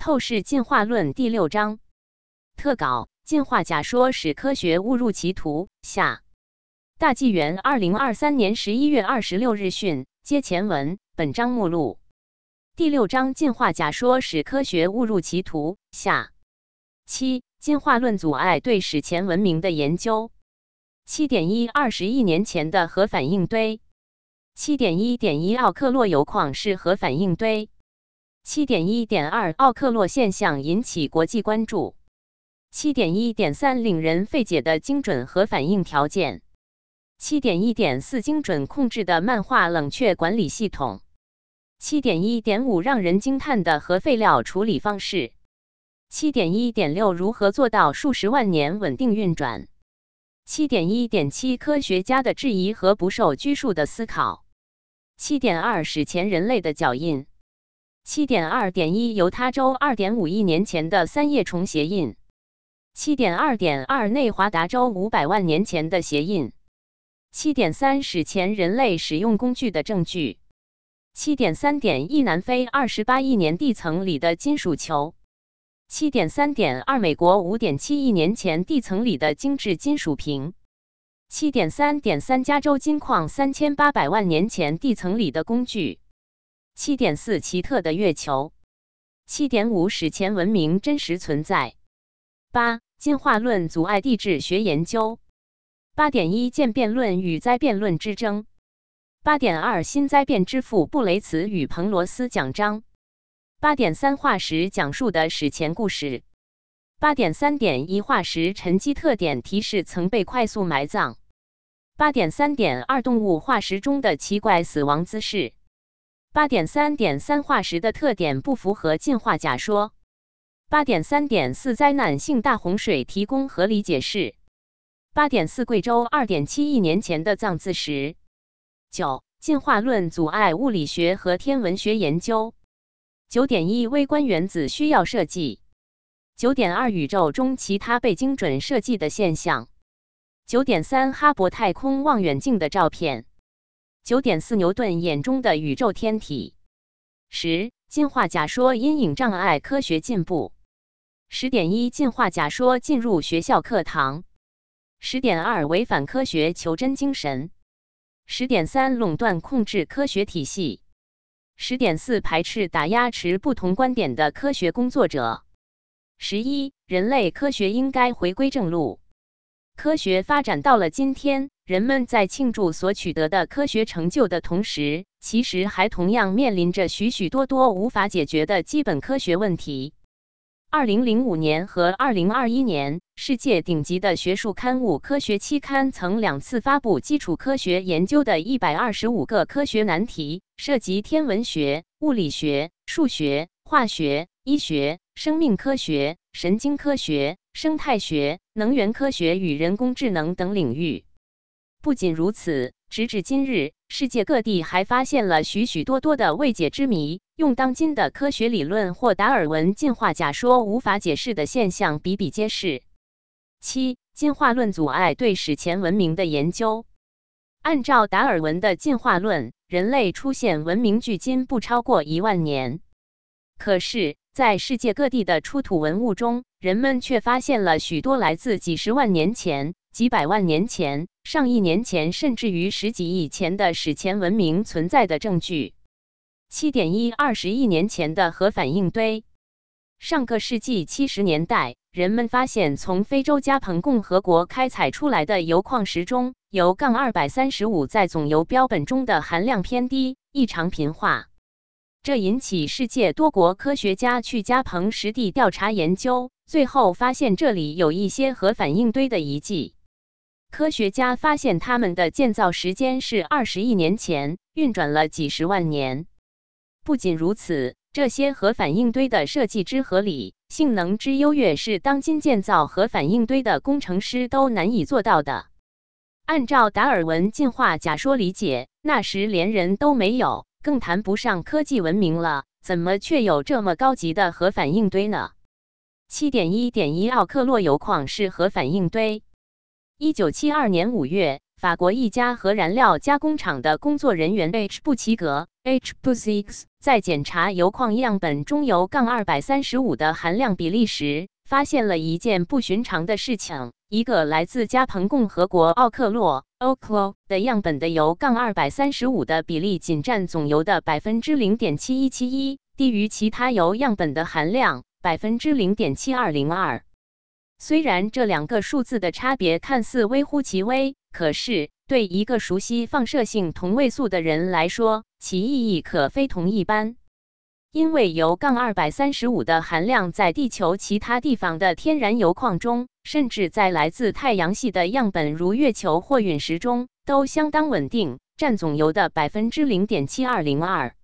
透视进化论第六章特稿：进化假说使科学误入歧途。下大纪元二零二三年十一月二十六日讯。接前文。本章目录第六章：进化假说使科学误入歧途。下七进化论阻碍对史前文明的研究。七点一二十亿年前的核反应堆。七点一点一奥克洛铀矿是核反应堆。七点一点二奥克洛现象引起国际关注。七点一点三令人费解的精准核反应条件。七点一点四精准控制的漫画冷却管理系统。七点一点五让人惊叹的核废料处理方式。七点一点六如何做到数十万年稳定运转？七点一点七科学家的质疑和不受拘束的思考。七点二史前人类的脚印。七点二点一犹他州二点五亿年前的三叶虫鞋印。七点二点二内华达州五百万年前的鞋印。七点三史前人类使用工具的证据。七点三点一南非二十八亿年地层里的金属球。七点三点二美国五点七亿年前地层里的精致金属瓶。七点三点三加州金矿三千八百万年前地层里的工具。七点四奇特的月球，七点五史前文明真实存在。八进化论阻碍地质学研究。八点一渐变论与灾变论之争。八点二新灾变之父布雷茨与彭罗斯奖章。八点三化石讲述的史前故事。八点三点一化石沉积特点提示曾被快速埋葬。八点三点二动物化石中的奇怪死亡姿势。八点三点三化石的特点不符合进化假说。八点三点四灾难性大洪水提供合理解释。八点四贵州二点七亿年前的藏字石。九进化论阻碍物理学和天文学研究。九点一微观原子需要设计。九点二宇宙中其他被精准设计的现象。九点三哈勃太空望远镜的照片。九点四牛顿眼中的宇宙天体。十进化假说阴影障碍科学进步。十点一进化假说进入学校课堂。十点二违反科学求真精神。十点三垄断控制科学体系。十点四排斥打压持不同观点的科学工作者。十一人类科学应该回归正路。科学发展到了今天。人们在庆祝所取得的科学成就的同时，其实还同样面临着许许多多无法解决的基本科学问题。二零零五年和二零二一年，世界顶级的学术刊物科学期刊曾两次发布基础科学研究的一百二十五个科学难题，涉及天文学、物理学、数学、化学、医学、生命科学、神经科学、生态学、能源科学与人工智能等领域。不仅如此，直至今日，世界各地还发现了许许多多的未解之谜，用当今的科学理论或达尔文进化假说无法解释的现象比比皆是。七、进化论阻碍对史前文明的研究。按照达尔文的进化论，人类出现文明距今不超过一万年。可是，在世界各地的出土文物中，人们却发现了许多来自几十万年前。几百万年前、上亿年前，甚至于十几亿前的史前文明存在的证据。七点一二十亿年前的核反应堆。上个世纪七十年代，人们发现从非洲加蓬共和国开采出来的铀矿石中，铀杠二百三十五在总铀标本中的含量偏低，异常贫化。这引起世界多国科学家去加蓬实地调查研究，最后发现这里有一些核反应堆的遗迹。科学家发现，它们的建造时间是二十亿年前，运转了几十万年。不仅如此，这些核反应堆的设计之合理、性能之优越，是当今建造核反应堆的工程师都难以做到的。按照达尔文进化假说理解，那时连人都没有，更谈不上科技文明了，怎么却有这么高级的核反应堆呢？七点一点一奥克洛铀矿是核反应堆。一九七二年五月，法国一家核燃料加工厂的工作人员 H 布奇格 H. b u s i x 在检查铀矿样本中铀杠二百三十五的含量比例时，发现了一件不寻常的事情：一个来自加蓬共和国奥克洛 （Oklo） 的样本的铀杠二百三十五的比例仅占总铀的百分之零点七一七一，低于其他铀样本的含量百分之零点七二零二。虽然这两个数字的差别看似微乎其微，可是对一个熟悉放射性同位素的人来说，其意义可非同一般。因为铀杠二百三十五的含量在地球其他地方的天然铀矿中，甚至在来自太阳系的样本如月球或陨石中，都相当稳定，占总铀的百分之零点七二零二。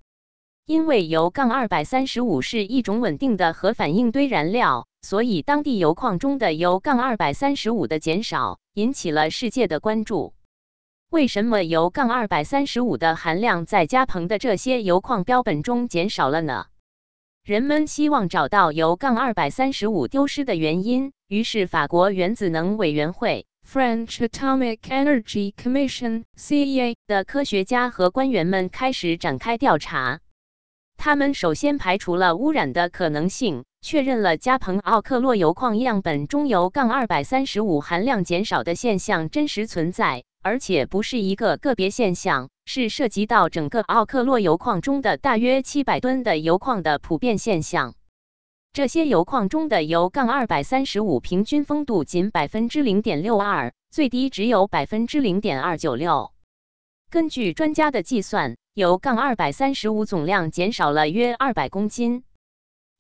因为铀杠二百三十五是一种稳定的核反应堆燃料。所以，当地铀矿中的铀杠二百三十五的减少引起了世界的关注。为什么铀杠二百三十五的含量在加蓬的这些铀矿标本中减少了呢？人们希望找到铀杠二百三十五丢失的原因，于是法国原子能委员会 （French Atomic Energy Commission，CEA） 的科学家和官员们开始展开调查。他们首先排除了污染的可能性。确认了加蓬奥克洛铀矿样本中铀杠二百三十五含量减少的现象真实存在，而且不是一个个别现象，是涉及到整个奥克洛铀矿中的大约七百吨的铀矿的普遍现象。这些铀矿中的铀杠二百三十五平均丰度仅百分之零点六二，最低只有百分之零点二九六。根据专家的计算，铀杠二百三十五总量减少了约二百公斤。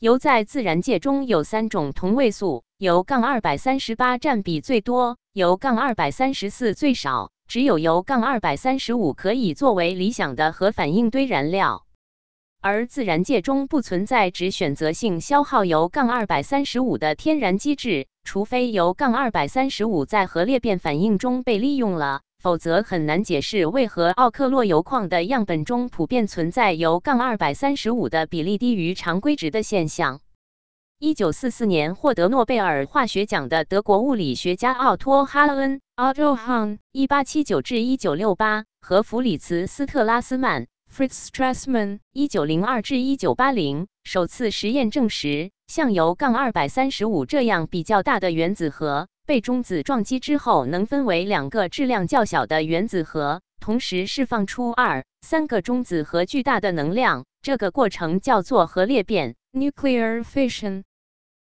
铀在自然界中有三种同位素，铀杠二百三十八占比最多，铀杠二百三十四最少，只有铀杠二百三十五可以作为理想的核反应堆燃料。而自然界中不存在只选择性消耗铀杠二百三十五的天然机制，除非铀杠二百三十五在核裂变反应中被利用了。否则很难解释为何奥克洛铀矿的样本中普遍存在铀杠二百三十五的比例低于常规值的现象。一九四四年获得诺贝尔化学奖的德国物理学家奥托·哈恩 （Otto Hahn，一八七九至一九六八）和弗里茨·斯特拉斯曼 （Fritz Strassmann，一九零二至一九八零）首次实验证实，像铀杠二百三十五这样比较大的原子核。被中子撞击之后，能分为两个质量较小的原子核，同时释放出二、三个中子核巨大的能量。这个过程叫做核裂变 （nuclear fission）。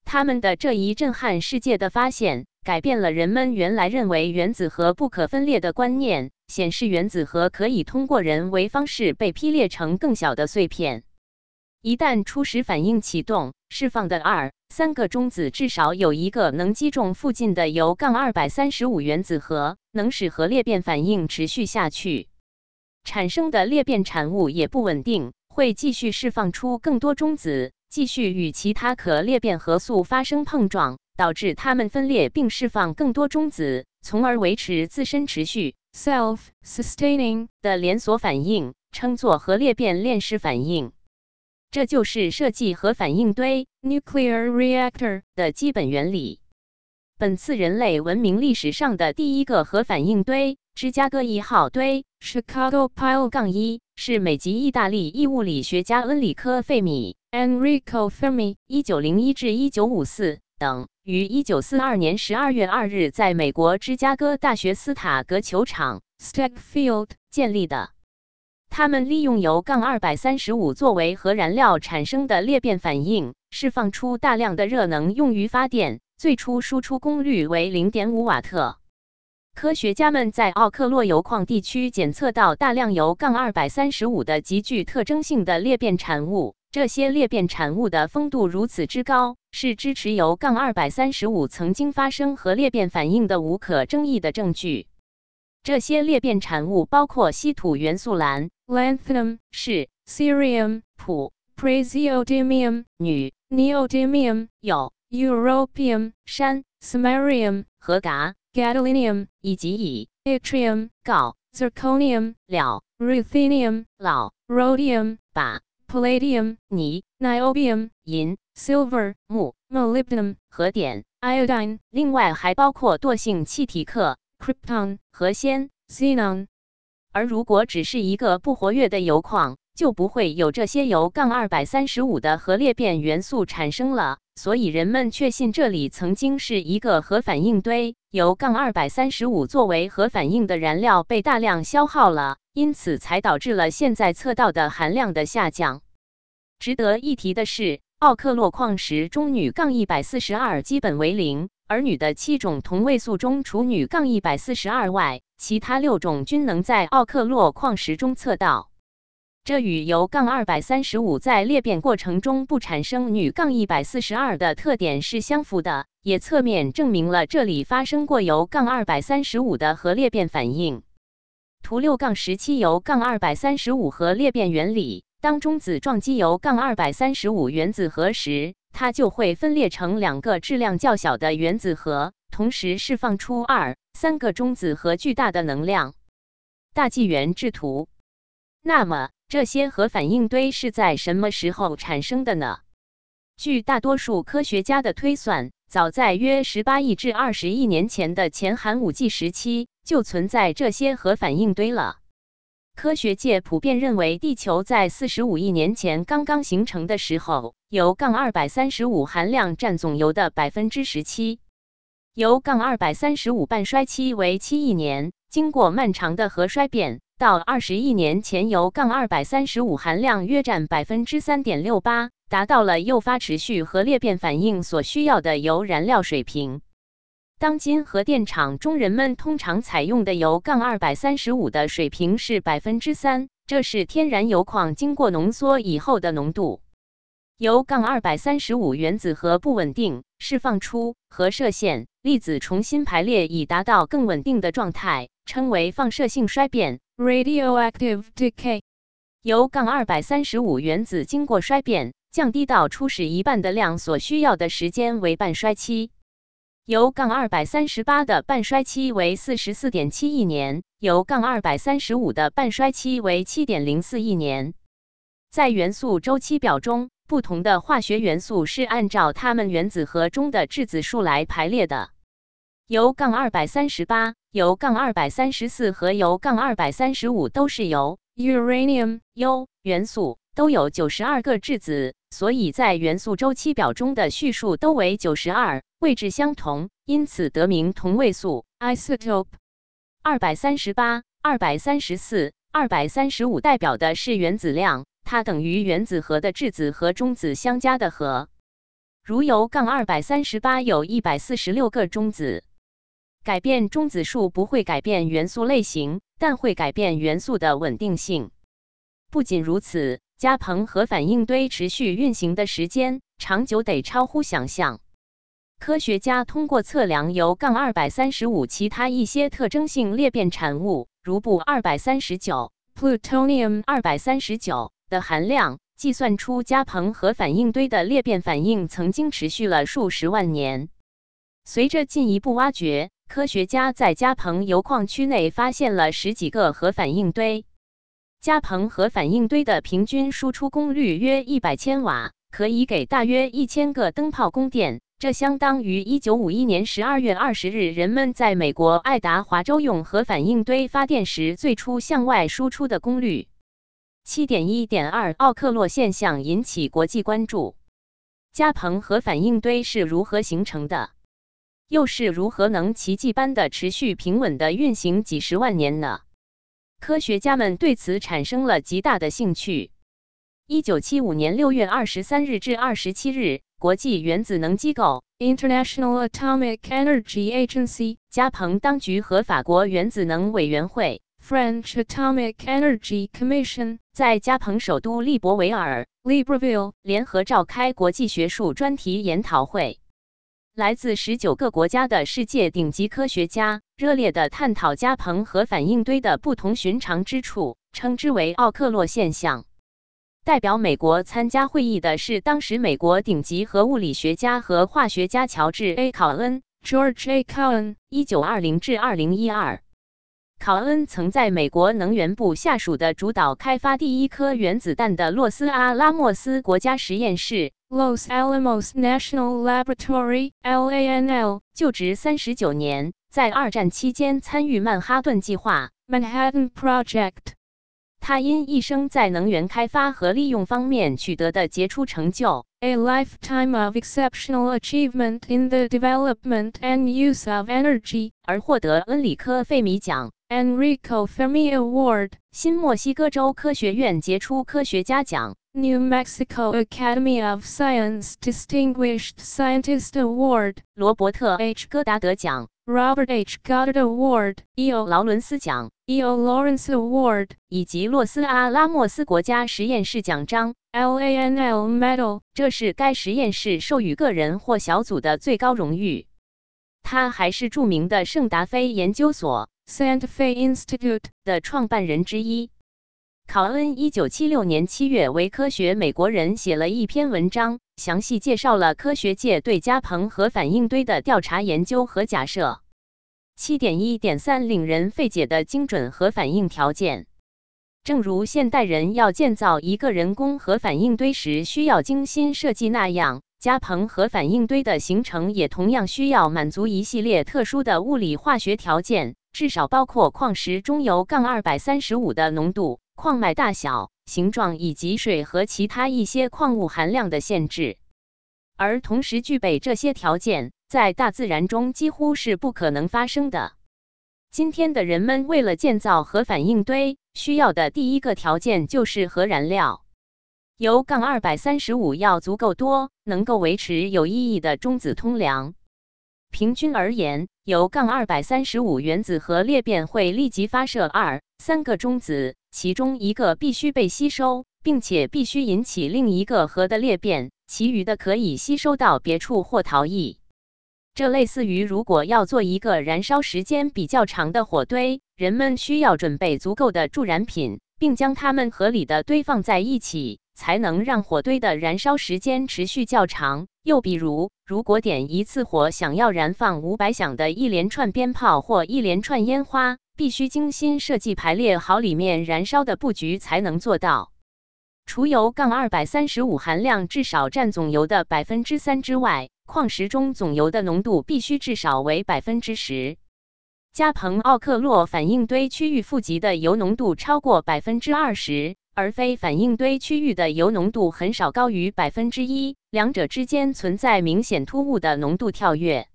他们的这一震撼世界的发现，改变了人们原来认为原子核不可分裂的观念，显示原子核可以通过人为方式被劈裂成更小的碎片。一旦初始反应启动，释放的二。三个中子至少有一个能击中附近的铀杠二百三十五原子核，能使核裂变反应持续下去。产生的裂变产物也不稳定，会继续释放出更多中子，继续与其他可裂变核素发生碰撞，导致它们分裂并释放更多中子，从而维持自身持续 （self-sustaining） 的连锁反应，称作核裂变链式反应。这就是设计核反应堆 （nuclear reactor） 的基本原理。本次人类文明历史上的第一个核反应堆——芝加哥一号堆 （Chicago Pile 杠一）是美籍意大利异物理学家恩里科·费米 （Enrico Fermi，一九零一至一九五四）等于一九四二年十二月二日在美国芝加哥大学斯塔格球场 （Stagg Field） 建立的。他们利用铀杠二百三十五作为核燃料产生的裂变反应，释放出大量的热能用于发电。最初输出功率为零点五瓦特。科学家们在奥克洛铀矿地区检测到大量铀杠二百三十五的极具特征性的裂变产物。这些裂变产物的丰度如此之高，是支持铀杠二百三十五曾经发生核裂变反应的无可争议的证据。这些裂变产物包括稀土元素镧。lanthanum 是 cerium 普 praseodymium 女 neodymium 有 europium 山 samarium 和镉 gadolinium 以及以 yttrium 锆 zirconium 了 ruthenium 老 rhodium 把 palladium 尼 niobium 银 silver 木 molybdenum 和碘 iodine 另外还包括惰性气体氪 krypton 和氙 xenon 而如果只是一个不活跃的铀矿，就不会有这些铀杠二百三十五的核裂变元素产生了。所以人们确信这里曾经是一个核反应堆，铀杠二百三十五作为核反应的燃料被大量消耗了，因此才导致了现在测到的含量的下降。值得一提的是，奥克洛矿石中女杠一百四十二基本为零，而女的七种同位素中，除女杠一百四十二外，其他六种均能在奥克洛矿石中测到。这与铀杠二百三十五在裂变过程中不产生钕杠一百四十二的特点是相符的，也侧面证明了这里发生过铀杠二百三十五的核裂变反应。图六杠十七铀杠二百三十五核裂变原理：当中子撞击铀杠二百三十五原子核时，它就会分裂成两个质量较小的原子核，同时释放出二三个中子和巨大的能量。大纪元制图。那么。这些核反应堆是在什么时候产生的呢？据大多数科学家的推算，早在约十八亿至二十亿年前的前寒武纪时期就存在这些核反应堆了。科学界普遍认为，地球在四十五亿年前刚刚形成的时候，铀杠二百三十五含量占总铀的百分之十七。铀杠二百三十五半衰期为七亿年，经过漫长的核衰变。到二十亿年前，铀杠二百三十五含量约占百分之三点六八，达到了诱发持续核裂变反应所需要的铀燃料水平。当今核电厂中，人们通常采用的铀杠二百三十五的水平是百分之三，这是天然铀矿经过浓缩以后的浓度。铀杠二百三十五原子核不稳定，释放出核射线，粒子重新排列以达到更稳定的状态，称为放射性衰变。Radioactive decay，由杠二百三十五原子经过衰变，降低到初始一半的量所需要的时间为半衰期。由杠二百三十八的半衰期为四十四点七亿年，由杠二百三十五的半衰期为七点零四亿年。在元素周期表中，不同的化学元素是按照它们原子核中的质子数来排列的。由杠二百三十八、铀杠二百三十四和铀杠二百三十五都是铀 （uranium） 铀元素，都有九十二个质子，所以在元素周期表中的序数都为九十二，位置相同，因此得名同位素 （isotope）。二百三十八、二百三十四、二百三十五代表的是原子量，它等于原子核的质子和中子相加的和。如铀杠二百三十八有一百四十六个中子。改变中子数不会改变元素类型，但会改变元素的稳定性。不仅如此，加蓬核反应堆持续运行的时间长久得超乎想象。科学家通过测量铀杠二百三十五其他一些特征性裂变产物，如钚二百三十九 （plutonium 二百三十九）的含量，计算出加蓬核反应堆的裂变反应曾经持续了数十万年。随着进一步挖掘，科学家在加蓬铀矿区内发现了十几个核反应堆。加蓬核反应堆的平均输出功率约一百千瓦，可以给大约一千个灯泡供电。这相当于一九五一年十二月二十日人们在美国爱达华州用核反应堆发电时最初向外输出的功率。七点一点二奥克洛现象引起国际关注。加蓬核反应堆是如何形成的？又是如何能奇迹般的持续平稳的运行几十万年呢？科学家们对此产生了极大的兴趣。一九七五年六月二十三日至二十七日，国际原子能机构 （International Atomic Energy Agency） 加蓬当局和法国原子能委员会 （French Atomic Energy Commission） 在加蓬首都利伯维尔 （Libreville） 联合召开国际学术专题研讨会。来自十九个国家的世界顶级科学家热烈地探讨加蓬核反应堆的不同寻常之处，称之为奥克洛现象。代表美国参加会议的是当时美国顶级核物理学家和化学家乔治 ·A· 考恩 （George A. Cohen，一九二零至二零一二）。考恩曾在美国能源部下属的主导开发第一颗原子弹的洛斯阿拉莫斯国家实验室。Los Alamos National Laboratory（LANL） 就职三十九年，在二战期间参与曼哈顿计划 （Manhattan Project）。 他因一生在能源开发和利用方面取得的杰出成就， A lifetime of exceptional achievement in the development and use of energy. 而获得恩里科·费米奖、 Enrico Fermi Award. 新墨西哥州科学院杰出科学家奖、 New Mexico Academy of Science Distinguished Scientist Award. 罗伯特 ·H. 戈达德奖、Robert H. Goddard Award. E.O. 劳伦斯奖 E.O. Lawrence Award. 以及洛斯阿拉莫斯国家实验室奖章。LANL Medal. 这是该实验室授予个人或小组的最高荣誉。他还是著名的圣达菲研究所 Santa Fe Institute. 的创办人之一。考恩1976年7月为科学美国人写了一篇文章，详细介绍了科学界对加蓬核反应堆的调查研究和假设。7.1.3令人费解的精准核反应条件。正如现代人要建造一个人工核反应堆时需要精心设计那样，加蓬核反应堆的形成也同样需要满足一系列特殊的物理化学条件，至少包括矿石中铀杠二百三十五的浓度、矿脉大小、形状以及水和其他一些矿物含量的限制。而同时具备这些条件，在大自然中几乎是不可能发生的。今天的人们为了建造核反应堆，需要的第一个条件就是核燃料。铀杠二百三十五要足够多，能够维持有意义的中子通量。平均而言，铀杠二百三十五原子核裂变会立即发射二、三个中子，其中一个必须被吸收，并且必须引起另一个核的裂变，其余的可以吸收到别处或逃逸。这类似于如果要做一个燃烧时间比较长的火堆，人们需要准备足够的助燃品，并将它们合理的堆放在一起，才能让火堆的燃烧时间持续较长。又比如，如果点一次火想要燃放五百响的一连串鞭炮或一连串烟花，必须精心设计排列好里面燃烧的布局才能做到。除铀杠二百三十五含量至少占总铀的百分之三之外，矿石中总铀的浓度必须至少为百分之十。加蓬奥克洛反应堆区域负极的铀浓度超过百分之二十，而非反应堆区域的铀浓度很少高于百分之一，两者之间存在明显突兀的浓度跳跃。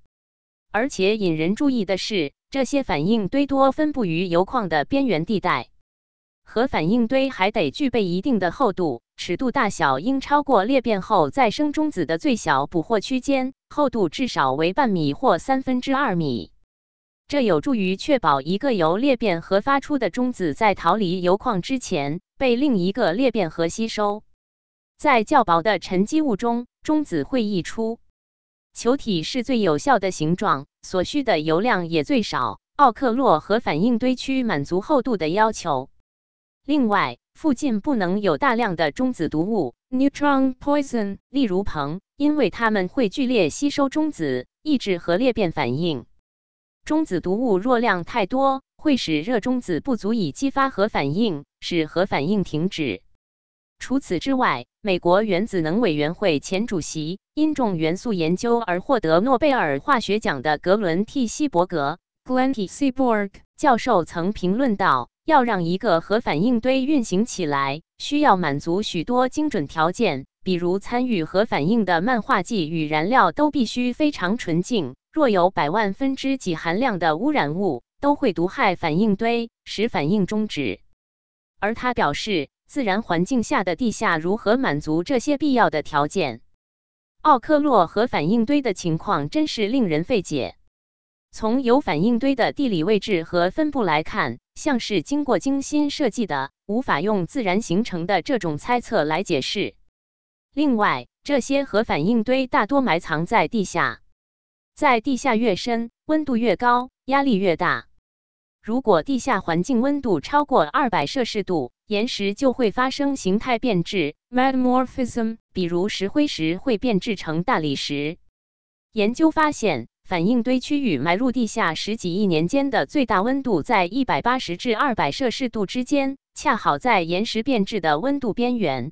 而且引人注意的是，这些反应堆多分布于铀矿的边缘地带。核反应堆还得具备一定的厚度，尺度大小应超过裂变后再生中子的最小捕获区间，厚度至少为半米或三分之二米。这有助于确保一个由裂变核发出的中子在逃离铀矿之前被另一个裂变核吸收。在较薄的沉积物中，中子会溢出。球体是最有效的形状，所需的油量也最少。奥克洛核反应堆区满足厚度的要求。另外，附近不能有大量的中子毒物 Neutron poison. 例如硼，因为它们会剧烈吸收中子，抑制核裂变反应。中子毒物若量太多，会使热中子不足以激发核反应，使核反应停止。除此之外，美国原子能委员会前主席、因重元素研究而获得诺贝尔化学奖的格伦 ·T. 希伯格 Glenn T. Seaborg. 教授曾评论道：“要让一个核反应堆运行起来，需要满足许多精准条件，比如参与核反应的漫化剂与燃料都必须非常纯净。若有百万分之几含量的污染物，都会毒害反应堆，使反应终止。”而他表示，自然环境下的地下如何满足这些必要的条件？奥克洛核反应堆的情况真是令人费解。从有反应堆的地理位置和分布来看，像是经过精心设计的，无法用自然形成的这种猜测来解释。另外，这些核反应堆大多埋藏在地下，在地下越深，温度越高，压力越大。如果地下环境温度超过二百摄氏度，岩石就会发生形态变质，Metamorphism. 比如石灰石会变质成大理石。研究发现，反应堆区域埋入地下十几亿年间的最大温度在一百八十至二百摄氏度之间，恰好在岩石变质的温度边缘。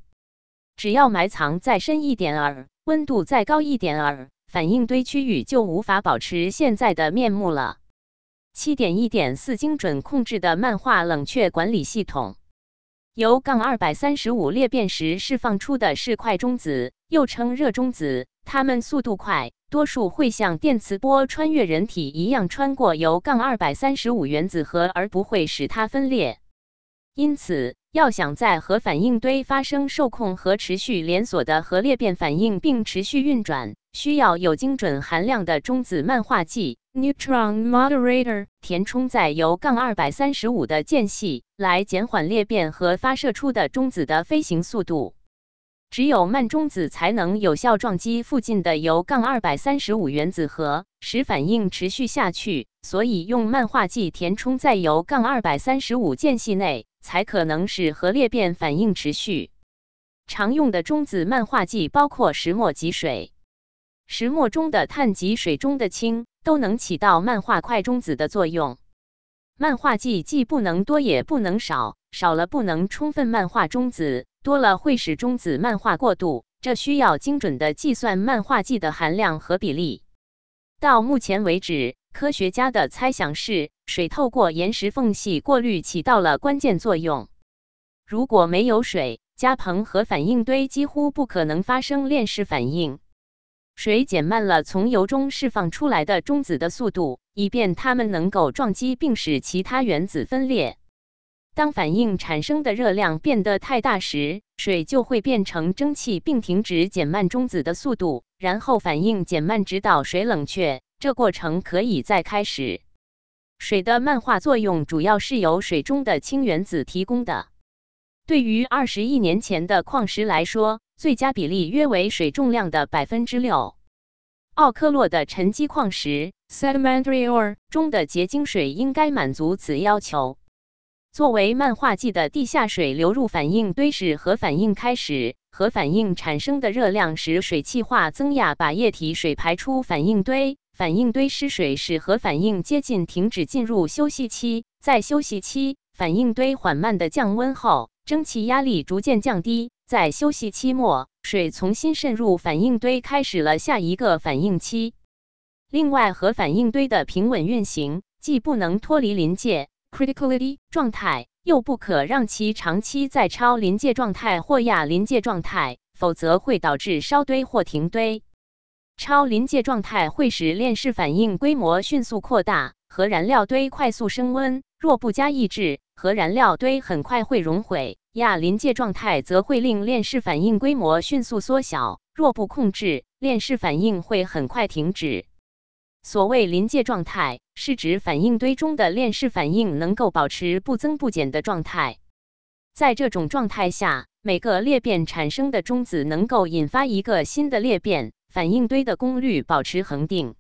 只要埋藏再深一点儿，温度再高一点儿，反应堆区域就无法保持现在的面目了。七点一点四精准控制的漫画冷却管理系统。由杠二百三十五裂变时释放出的是快中子，又称热中子，它们速度快，多数会像电磁波穿越人体一样穿过由杠二百三十五原子核，而不会使它分裂。因此，要想在核反应堆发生受控和持续连锁的核裂变反应并持续运转，需要有精准含量的中子漫化剂 （neutron moderator） 填充在铀杠二百三十五的间隙，来减缓裂变和发射出的中子的飞行速度。只有慢中子才能有效撞击附近的铀杠二百三十五原子核，使反应持续下去。所以，用漫化剂填充在铀杠二百三十五间隙内。才可能使核裂变反应持续。常用的中子漫化剂包括石墨及水。石墨中的碳及水中的氢都能起到漫化快中子的作用。漫化剂既不能多也不能少，少了不能充分漫化中子，多了会使中子漫化过度。这需要精准的计算漫化剂的含量和比例。到目前为止。科学家的猜想是，水透过岩石缝隙过滤起到了关键作用。如果没有水，加硼核反应堆几乎不可能发生链式反应。水减慢了从铀中释放出来的中子的速度，以便它们能够撞击并使其他原子分裂。当反应产生的热量变得太大时，水就会变成蒸汽并停止减慢中子的速度，然后反应减慢直到水冷却。这过程可以再开始。水的漫化作用主要是由水中的氢原子提供的。对于二十亿年前的矿石来说，最佳比例约为水重量的百分之六。奥克洛的沉积矿石 （sedimentary ore） 中的结晶水应该满足此要求。作为漫化剂的地下水流入反应堆时，核反应开始。核反应产生的热量使水气化增压，把液体水排出反应堆。反应堆失水，使核反应接近停止，进入休息期。在休息期，反应堆缓慢的降温后，蒸汽压力逐渐降低。在休息期末，水重新渗入反应堆，开始了下一个反应期。另外，核反应堆的平稳运行，既不能脱离临界 （criticality） 状态，又不可让其长期在超临界状态或亚临界状态，否则会导致烧堆或停堆。超临界状态会使链式反应规模迅速扩大，核燃料堆快速升温。若不加抑制，核燃料堆很快会熔毁。亚临界状态则会令链式反应规模迅速缩小。若不控制，链式反应会很快停止。所谓临界状态，是指反应堆中的链式反应能够保持不增不减的状态。在这种状态下，每个裂变产生的中子能够引发一个新的裂变。反应堆的功率保持恒定。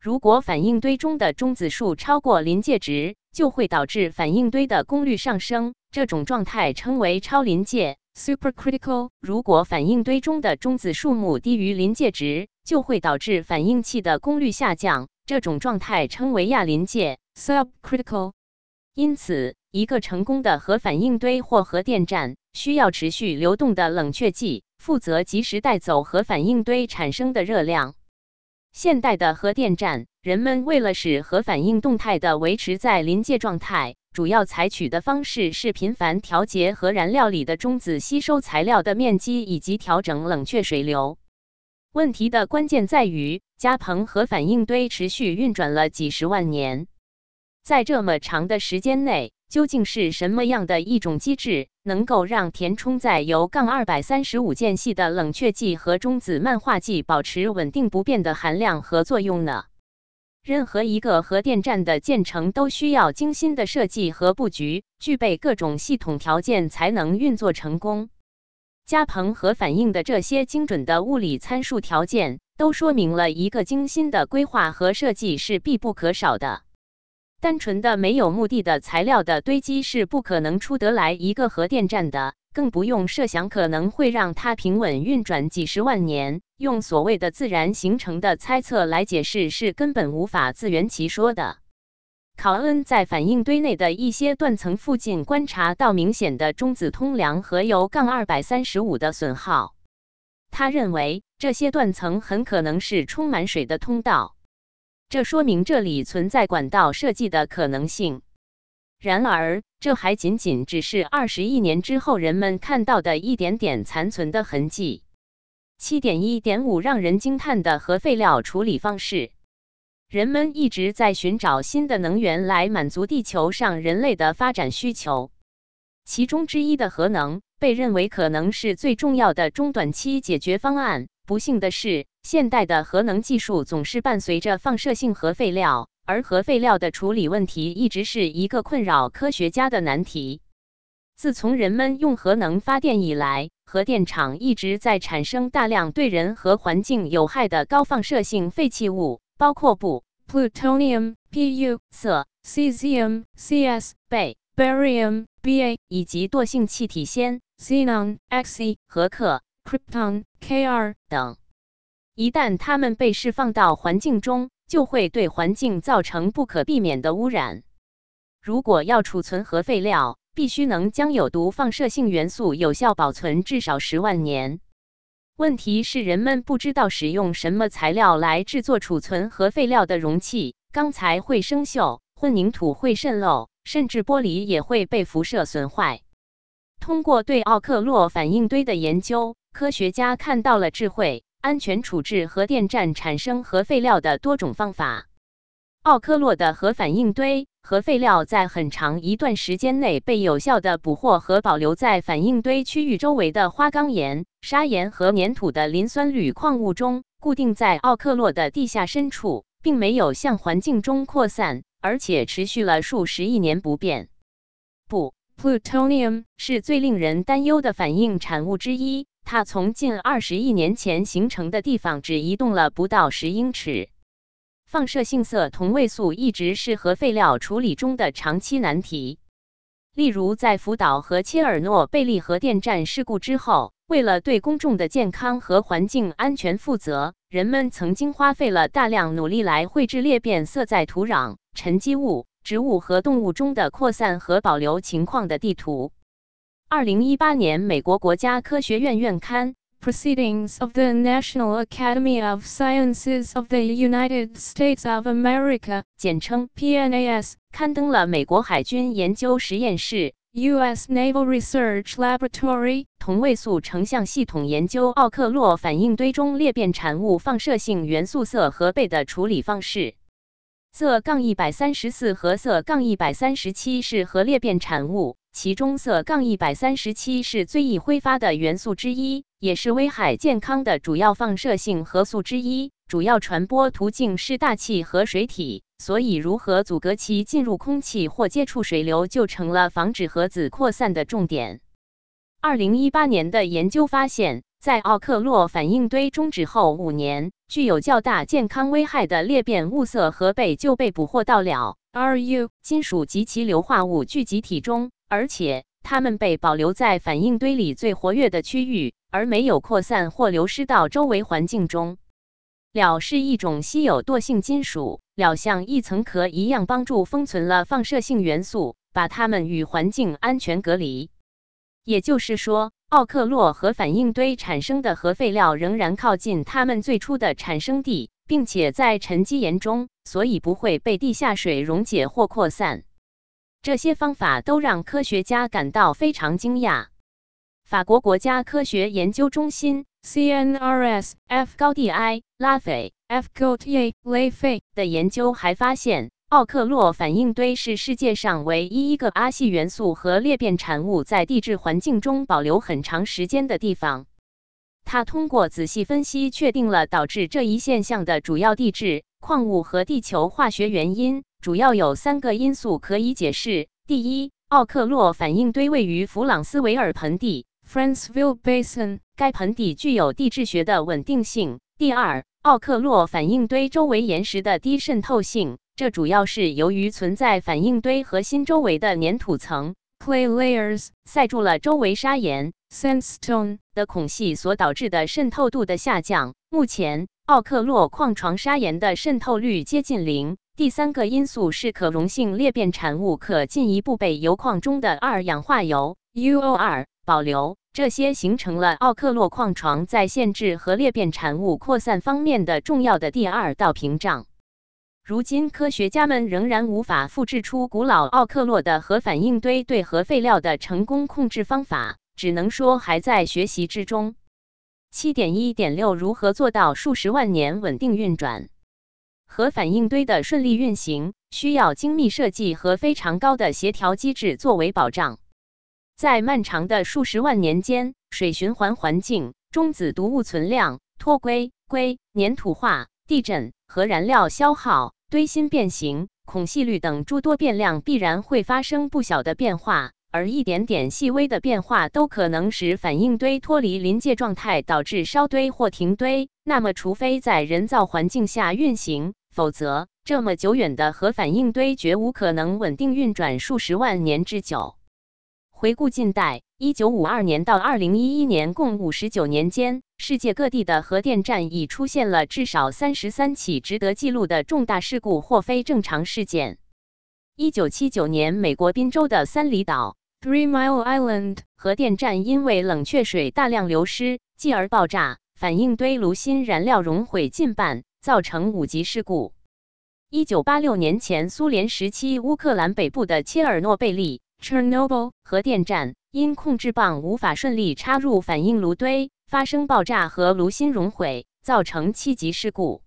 如果反应堆中的中子数超过临界值，就会导致反应堆的功率上升。这种状态称为超临界 （supercritical）。如果反应堆中的中子数目低于临界值，就会导致反应器的功率下降。这种状态称为亚临界 （subcritical）。因此，一个成功的核反应堆或核电站需要持续流动的冷却剂。负责及时带走核反应堆产生的热量。现代的核电站，人们为了使核反应动态的维持在临界状态，主要采取的方式是频繁调节核燃料里的中子吸收材料的面积，以及调整冷却水流。问题的关键在于，加蓬核反应堆持续运转了几十万年，在这么长的时间内。究竟是什么样的一种机制，能够让填充在铀杠二百三十五间隙的冷却剂和中子漫化剂保持稳定不变的含量和作用呢？任何一个核电站的建成都需要精心的设计和布局，具备各种系统条件才能运作成功。加硼核反应的这些精准的物理参数条件，都说明了一个精心的规划和设计是必不可少的。单纯的没有目的的材料的堆积是不可能出得来一个核电站的，更不用设想可能会让它平稳运转几十万年。用所谓的自然形成的猜测来解释是根本无法自圆其说的。考恩在反应堆内的一些断层附近观察到明显的中子通梁和铀杠二百三十五的损耗，他认为这些断层很可能是充满水的通道。这说明这里存在管道设计的可能性。然而，这还仅仅只是二十亿年之后人们看到的一点点残存的痕迹。七点一点五，让人惊叹的核废料处理方式。人们一直在寻找新的能源来满足地球上人类的发展需求，其中之一的核能被认为可能是最重要的中短期解决方案。不幸的是，现代的核能技术总是伴随着放射性核废料。而核废料的处理问题一直是一个困扰科学家的难题。自从人们用核能发电以来，核电厂一直在产生大量对人和环境有害的高放射性废弃物，包括钚 （plutonium, Pu）、铯 （cesium, Cs）、钡 （barium, Ba） 以及惰性气体氙 （xenon, Xe）、和氪 （krypton, Kr） 等。一旦它们被释放到环境中，就会对环境造成不可避免的污染。如果要储存核废料，必须能将有毒放射性元素有效保存至少十万年。问题是，人们不知道使用什么材料来制作储存核废料的容器。钢材会生锈，混凝土会渗漏，甚至玻璃也会被辐射损坏。通过对奥克洛反应堆的研究，科学家看到了智慧。安全处置核电站产生核废料的多种方法。奥科洛的核反应堆核废料在很长一段时间内被有效的捕获和保留在反应堆区域周围的花岗岩、砂岩和粘土的磷酸铝矿物中，固定在奥克洛的地下深处，并没有向环境中扩散，而且持续了数十亿年不变。不，plutonium 是最令人担忧的反应产物之一。它从近二十亿年前形成的地方只移动了不到十英尺。放射性铯同位素一直是核废料处理中的长期难题。例如，在福岛和切尔诺贝利核电站事故之后，为了对公众的健康和环境安全负责，人们曾经花费了大量努力来绘制裂变铯在土壤、沉积物、植物和动物中的扩散和保留情况的地图。二零一八年，美国国家科学院院刊《Proceedings of the National Academy of Sciences of the United States of America》简称 PNAS 刊登了美国海军研究实验室 US Naval Research Laboratory 同位素成像系统研究奥克洛反应堆中裂变产物放射性元素铯和钡的处理方式。铯杠一百三十四和铯杠一百三十七是核裂变产物。其中，铯杠一百三十七是最易挥发的元素之一，也是危害健康的主要放射性核素之一。主要传播途径是大气和水体，所以如何阻隔其进入空气或接触水流，就成了防止核子扩散的重点。二零一八年的研究发现，在奥克洛反应堆终止后五年，具有较大健康危害的裂变物铯和钡就被捕获到了 Ru 金属及其硫化物聚集体中。而且，它们被保留在反应堆里最活跃的区域，而没有扩散或流失到周围环境中。铬是一种稀有惰性金属，铬像一层壳一样帮助封存了放射性元素，把它们与环境安全隔离。也就是说，奥克洛核反应堆产生的核废料仍然靠近它们最初的产生地，并且在沉积岩中，所以不会被地下水溶解或扩散。这些方法都让科学家感到非常惊讶。法国国家科学研究中心 （CNRS） F 高地埃拉斐 F Gautier 雷费的研究还发现，奥克洛反应堆是世界上唯一一个阿系元素和裂变产物在地质环境中保留很长时间的地方。他通过仔细分析，确定了导致这一现象的主要地质、矿物和地球化学原因。主要有三个因素可以解释：第一，奥克洛反应堆位于弗朗斯维尔盆地 （Franceville Basin），该盆地具有地质学的稳定性；第二，奥克洛反应堆周围岩石的低渗透性，这主要是由于存在反应堆核心周围的粘土层 （clay layers） 塞住了周围砂岩 （sandstone） 的孔隙所导致的渗透度的下降。目前，奥克洛矿床砂岩的渗透率接近零。第三个因素是可溶性裂变产物可进一步被铀矿中的二氧化铀 （UO2） 保留，这些形成了奥克洛矿床在限制核裂变产物扩散方面的重要的第二道屏障。如今科学家们仍然无法复制出古老奥克洛的核反应堆对核废料的成功控制方法，只能说还在学习之中。七点一点六，如何做到数十万年稳定运转？核反应堆的顺利运行需要精密设计和非常高的协调机制作为保障。在漫长的数十万年间，水循环环境、中子毒物存量、脱硅、硅、粘土化、地震、核燃料消耗、堆芯变形、孔隙率等诸多变量必然会发生不小的变化，而一点点细微的变化都可能使反应堆脱离临界状态，导致烧堆或停堆。那么，除非在人造环境下运行，否则这么久远的核反应堆绝无可能稳定运转数十万年之久。回顾近代，一九五二年到二零一一年共五十九年间，世界各地的核电站已出现了至少三十三起值得记录的重大事故或非正常事件。一九七九年，美国宾州的三里岛 Three Mile Island 核电站因为冷却水大量流失，继而爆炸，反应堆炉芯燃料熔毁近半。造成五级事故。一九八六年前苏联时期，乌克兰北部的切尔诺贝利 （Chernobyl） 核电站因控制棒无法顺利插入反应炉堆，发生爆炸和炉芯熔毁，造成七级事故。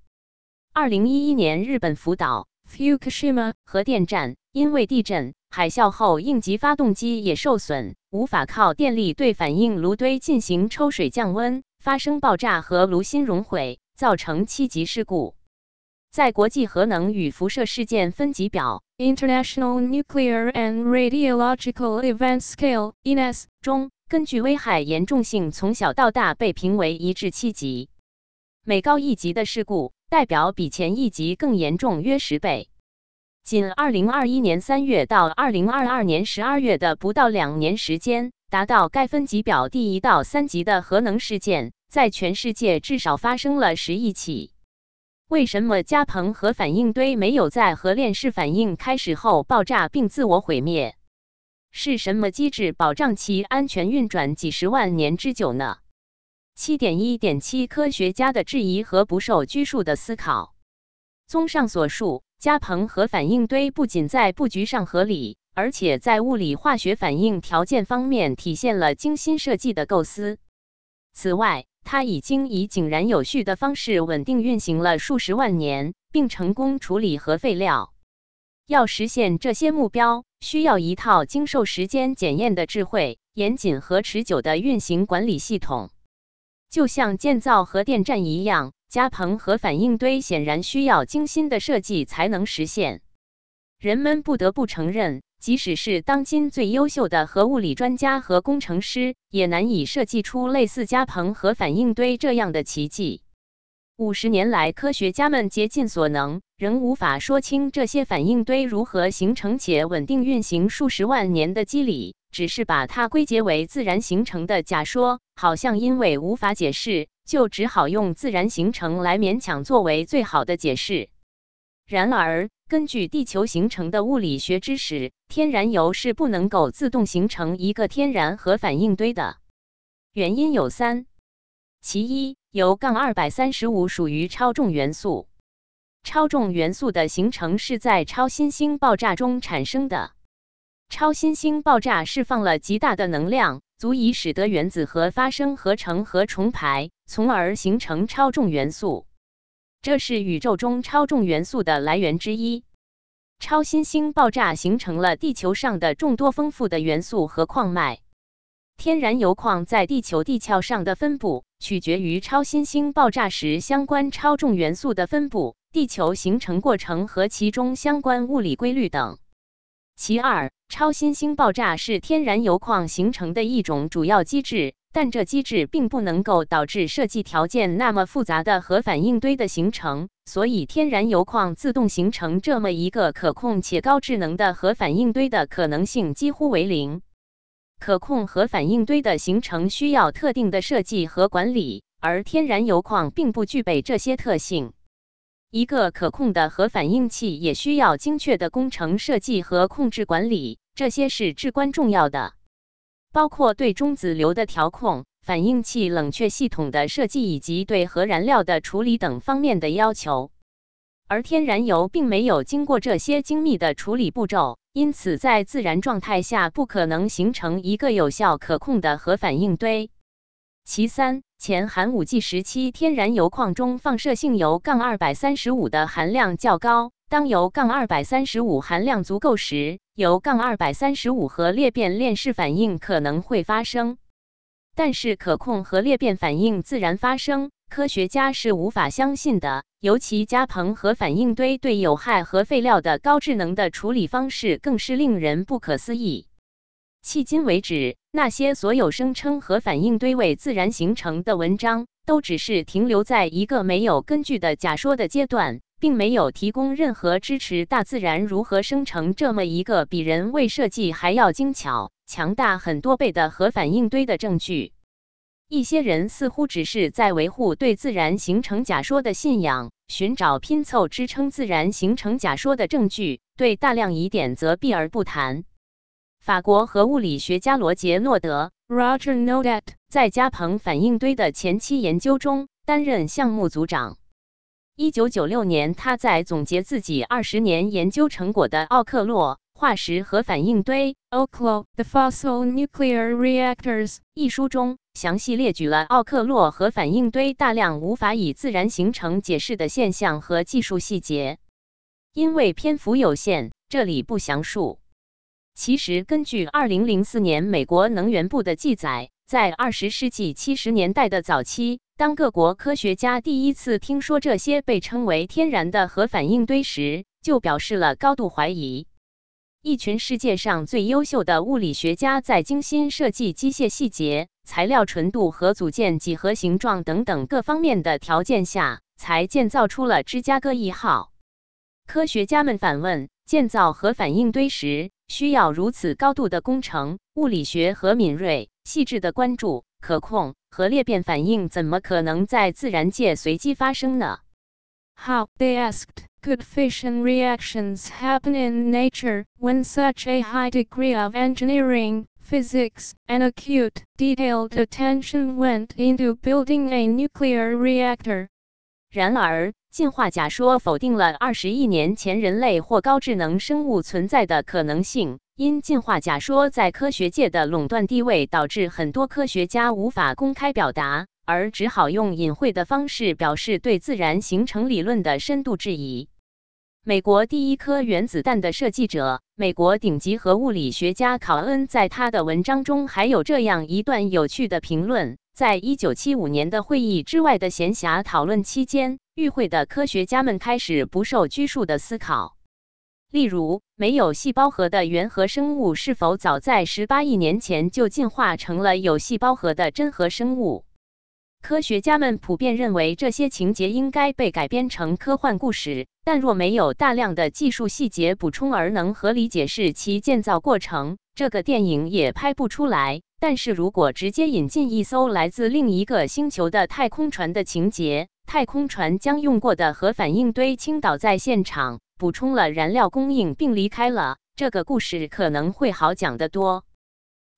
二零一一年，日本福岛 （Fukushima） 核电站因为地震、海啸后应急发动机也受损，无法靠电力对反应炉堆进行抽水降温，发生爆炸和炉芯熔毁。造成七级事故。在国际核能与辐射事件分级表 （International Nuclear and Radiological Event Scale，INES） 中，根据危害严重性从小到大被评为一至七级。每高一级的事故，代表比前一级更严重约十倍。仅2021年3月到2022年12月的不到两年时间，达到该分级表第一到三级的核能事件。在全世界至少发生了十亿起。为什么加蓬核反应堆没有在核链式反应开始后爆炸并自我毁灭？是什么机制保障其安全运转几十万年之久呢？七点一点七，科学家的质疑和不受拘束的思考。综上所述，加蓬核反应堆不仅在布局上合理，而且在物理化学反应条件方面体现了精心设计的构思。此外，它已经以井然有序的方式稳定运行了数十万年，并成功处理核废料。要实现这些目标，需要一套经受时间检验的智慧、严谨和持久的运行管理系统。就像建造核电站一样，加蓬核反应堆显然需要精心的设计才能实现。人们不得不承认。即使是当今最优秀的核物理专家和工程师，也难以设计出类似加蓬核反应堆这样的奇迹。五十年来，科学家们竭尽所能，仍无法说清这些反应堆如何形成且稳定运行数十万年的机理，只是把它归结为自然形成的假说，好像因为无法解释，就只好用自然形成来勉强作为最好的解释。然而，根据地球形成的物理学知识，天然油是不能够自动形成一个天然核反应堆的。原因有三：其一，铀杠二百三十五属于超重元素，超重元素的形成是在超新星爆炸中产生的。超新星爆炸释放了极大的能量，足以使得原子核发生合成和重排，从而形成超重元素。这是宇宙中超重元素的来源之一。超新星爆炸形成了地球上的众多丰富的元素和矿脉。天然铀矿在地球地壳上的分布，取决于超新星爆炸时相关超重元素的分布、地球形成过程和其中相关物理规律等。其二，超新星爆炸是天然铀矿形成的一种主要机制。但这机制并不能够导致设计条件那么复杂的核反应堆的形成，所以天然铀矿自动形成这么一个可控且高智能的核反应堆的可能性几乎为零。可控核反应堆的形成需要特定的设计和管理，而天然铀矿并不具备这些特性。一个可控的核反应器也需要精确的工程设计和控制管理，这些是至关重要的。包括对中子流的调控、反应器冷却系统的设计以及对核燃料的处理等方面的要求。而天然油并没有经过这些精密的处理步骤，因此在自然状态下不可能形成一个有效可控的核反应堆。其三，前寒武纪时期天然油矿中放射性铀杠二百三十五的含量较高。当铀杠二百三十五含量足够时，铀杠二百三十五核裂变链式反应可能会发生。但是，可控核裂变反应自然发生，科学家是无法相信的。尤其加蓬核反应堆对有害核废料的高智能的处理方式，更是令人不可思议。迄今为止，那些所有声称核反应堆为自然形成的文章，都只是停留在一个没有根据的假说的阶段，并没有提供任何支持大自然如何生成这么一个比人为设计还要精巧、强大很多倍的核反应堆的证据。一些人似乎只是在维护对自然形成假说的信仰，寻找拼凑支撑自然形成假说的证据，对大量疑点则避而不谈。法国核物理学家罗杰·诺德 （Roger Nodet） 在加蓬反应堆的前期研究中担任项目组长。一九九六年，他在总结自己二十年研究成果的《奥克洛化石核反应堆》（Oklo: The Fossil Nuclear Reactors） 一书中，详细列举了奥克洛核反应堆大量无法以自然形成解释的现象和技术细节。因为篇幅有限，这里不详述。其实，根据2004年美国能源部的记载，在20世纪70年代的早期，当各国科学家第一次听说这些被称为天然的核反应堆时，就表示了高度怀疑。一群世界上最优秀的物理学家在精心设计机械细节、材料纯度和组件几何形状等等各方面的条件下，才建造出了芝加哥一号。科学家们反问：建造核反应堆时？需要如此高度的工程、物理学和敏锐、细致的关注、可控核裂变反应，怎么可能在自然界随机发生呢？How they asked could fission reactions happen in nature when such a high degree of engineering, physics, and acute, detailed attention went into building a nuclear reactor? 然而。进化假说否定了二十亿年前人类或高智能生物存在的可能性。因进化假说在科学界的垄断地位，导致很多科学家无法公开表达，而只好用隐晦的方式表示对自然形成理论的深度质疑。美国第一颗原子弹的设计者、美国顶级核物理学家考恩，在他的文章中还有这样一段有趣的评论：在一九七五年的会议之外的闲暇讨论期间。与会的科学家们开始不受拘束的思考，例如，没有细胞核的原核生物是否早在十八亿年前就进化成了有细胞核的真核生物？科学家们普遍认为这些情节应该被改编成科幻故事，但若没有大量的技术细节补充而能合理解释其建造过程，这个电影也拍不出来。但是如果直接引进一艘来自另一个星球的太空船的情节，太空船将用过的核反应堆倾倒在现场，补充了燃料供应并离开了。这个故事可能会好讲得多。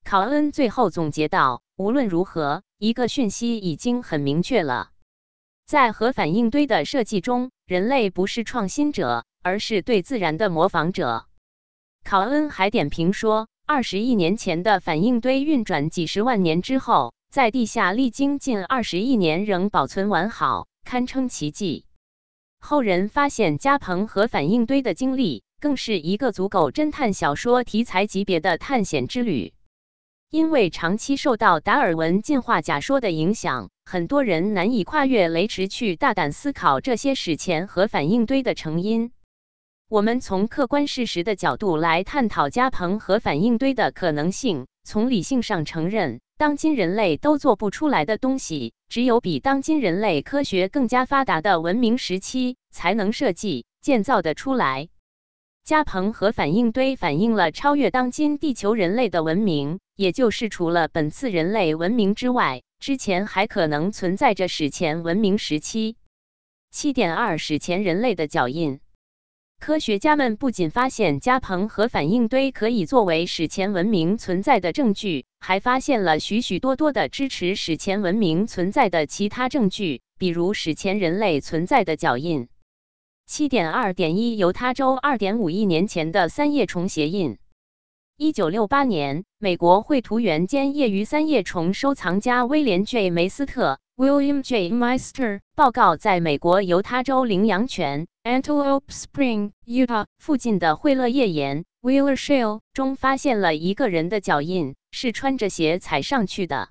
考恩最后总结道：“无论如何，一个讯息已经很明确了，在核反应堆的设计中，人类不是创新者，而是对自然的模仿者。”考恩还点评说：“二十亿年前的反应堆运转几十万年之后，在地下历经近二十亿年仍保存完好。”堪称奇迹。后人发现加蓬核反应堆的经历，更是一个足够侦探小说题材级别的探险之旅。因为长期受到达尔文进化假说的影响，很多人难以跨越雷池去大胆思考这些史前核反应堆的成因。我们从客观事实的角度来探讨加蓬核反应堆的可能性，从理性上承认。当今人类都做不出来的东西，只有比当今人类科学更加发达的文明时期才能设计建造的出来。加蓬核反应堆反映了超越当今地球人类的文明，也就是除了本次人类文明之外，之前还可能存在着史前文明时期。七点二史前人类的脚印。科学家们不仅发现加蓬核反应堆可以作为史前文明存在的证据，还发现了许许多多的支持史前文明存在的其他证据，比如史前人类存在的脚印。七点二点一犹他州二点五亿年前的三叶虫鞋印。一九六八年，美国绘图员兼业余三叶虫收藏家威廉 ·J· 梅斯特 （William J. Meister） 报告，在美国犹他州羚羊泉 （Antelope Spring, Utah） 附近的惠勒页岩 （Wheeler Shale） 中发现了一个人的脚印，是穿着鞋踩上去的。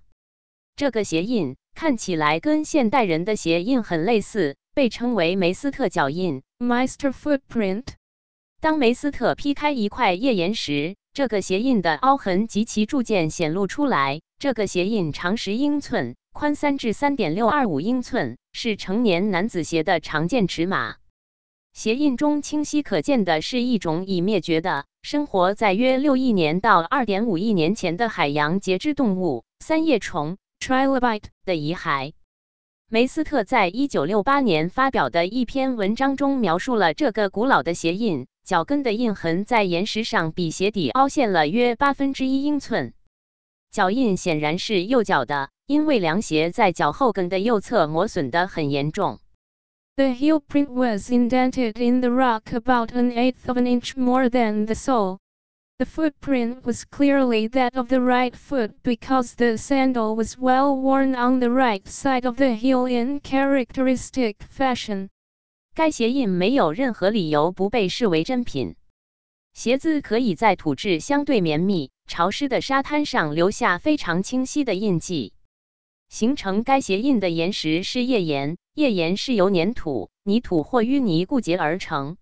这个鞋印看起来跟现代人的鞋印很类似，被称为梅斯特脚印 （Meister Footprint）。当梅斯特劈开一块页岩时，这个鞋印的凹痕及其铸件显露出来。这个鞋印长十英寸，宽三至三点六二五英寸，是成年男子鞋的常见尺码。鞋印中清晰可见的是一种已灭绝的、生活在约六亿年到二点五亿年前的海洋节肢动物——三叶虫 （Trilobite） 的遗骸。梅斯特在一九六八年发表的一篇文章中描述了这个古老的鞋印。脚跟的印痕在岩石上比鞋底凹陷了约八分之一英寸，脚印显然是右脚的，因为凉鞋在脚后跟的右侧磨损得很严重。The heel print was indented in the rock about an eighth of an inch more than the sole. The footprint was clearly that of the right foot because the sandal was well worn on the right side of the heel in characteristic fashion. 该鞋印没有任何理由不被视为真品。鞋子可以在土质相对绵密、潮湿的沙滩上留下非常清晰的印记。形成该鞋印的岩石是页岩，页岩是由粘土、泥土或淤泥固结而成。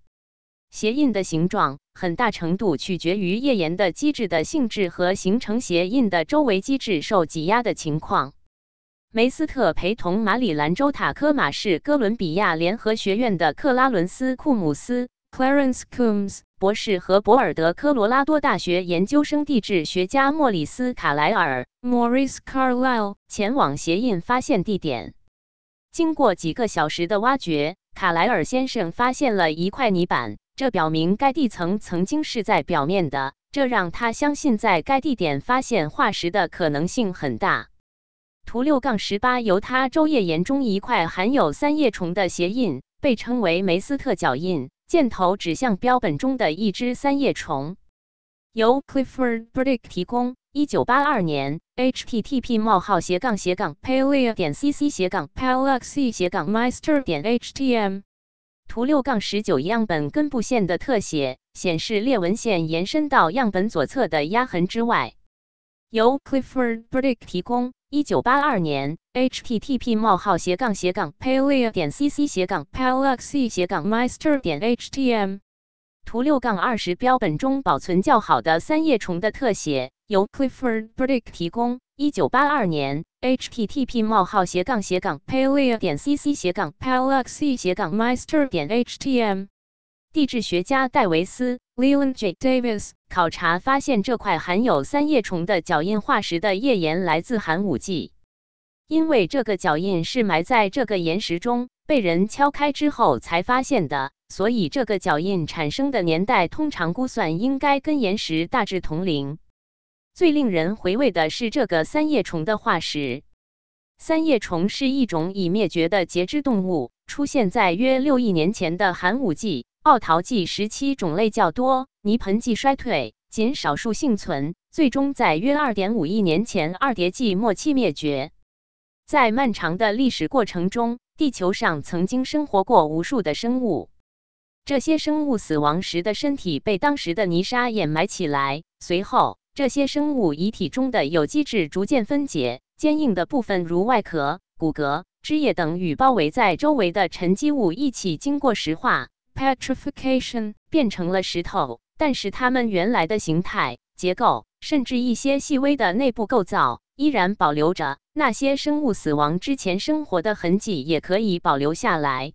鞋印的形状很大程度取决于页岩的基质的性质和形成鞋印的周围基质受挤压的情况。梅斯特陪同马里兰州塔科马市哥伦比亚联合学院的克拉伦斯·库姆斯 （Clarence Coombs） 博士和博尔德科罗拉多大学研究生地质学家莫里斯·卡莱尔 （Maurice Carlyle） 前往鞋印发现地点。经过几个小时的挖掘，卡莱尔先生发现了一块泥板，这表明该地层曾经是在表面的，这让他相信在该地点发现化石的可能性很大。图六杠十八，犹他州页岩中一块含有三叶虫的鞋印，被称为梅斯特脚印，箭头指向标本中的一只三叶虫。由 Clifford Burdick 提供。一九八二年，http: 冒号斜杠斜杠 palea 点 cc 斜杠 palaxy 斜杠 Mester 点 htm。图六杠十九，样本根部线的特写显示裂纹线延伸到样本左侧的压痕之外。由 Clifford Burdick 提供。一九八二年，http 冒号斜杠斜杠 paleo 点 cc 斜杠 palaxy 斜杠 master 点 htm。图六杠二十，标本中保存较好的三叶虫的特写，由 Clifford Burick 提供。一九八二年，http 冒号斜杠斜杠 paleo 点 cc 斜杠 palaxy 斜杠 master 点 htm。地质学家戴维斯 （Leland J. Davis） 考察发现，这块含有三叶虫的脚印化石的页岩来自寒武纪。因为这个脚印是埋在这个岩石中，被人敲开之后才发现的，所以这个脚印产生的年代通常估算应该跟岩石大致同龄。最令人回味的是这个三叶虫的化石。三叶虫是一种已灭绝的节肢动物，出现在约六亿年前的寒武纪。奥陶纪时期种类较多，泥盆纪衰退，仅少数幸存，最终在约二点五亿年前二叠纪末期灭绝。在漫长的历史过程中，地球上曾经生活过无数的生物。这些生物死亡时的身体被当时的泥沙掩埋起来，随后这些生物遗体中的有机质逐渐分解，坚硬的部分如外壳、骨骼、汁液等与包围在周围的沉积物一起经过石化。Petrification 变成了石头，但是它们原来的形态、结构，甚至一些细微的内部构造依然保留着。那些生物死亡之前生活的痕迹也可以保留下来。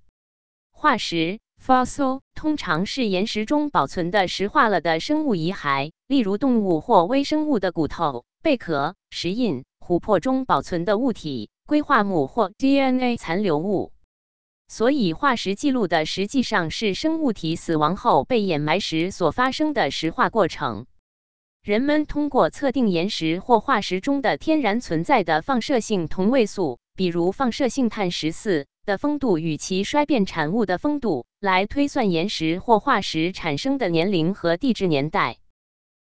化石 fossil 通常是岩石中保存的石化了的生物遗骸，例如动物或微生物的骨头、贝壳、石印、琥珀中保存的物体、硅化木或 DNA 残留物。所以，化石记录的实际上是生物体死亡后被掩埋时所发生的石化过程。人们通过测定岩石或化石中的天然存在的放射性同位素，比如放射性碳十四的丰度与其衰变产物的丰度，来推算岩石或化石产生的年龄和地质年代。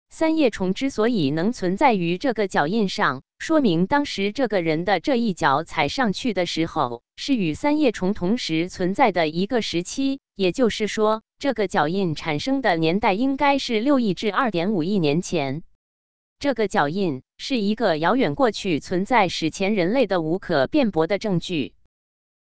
三叶虫之所以能存在于这个脚印上，说明当时这个人的这一脚踩上去的时候，是与三叶虫同时存在的一个时期。也就是说，这个脚印产生的年代应该是六亿至二点五亿年前。这个脚印是一个遥远过去存在史前人类的无可辩驳的证据。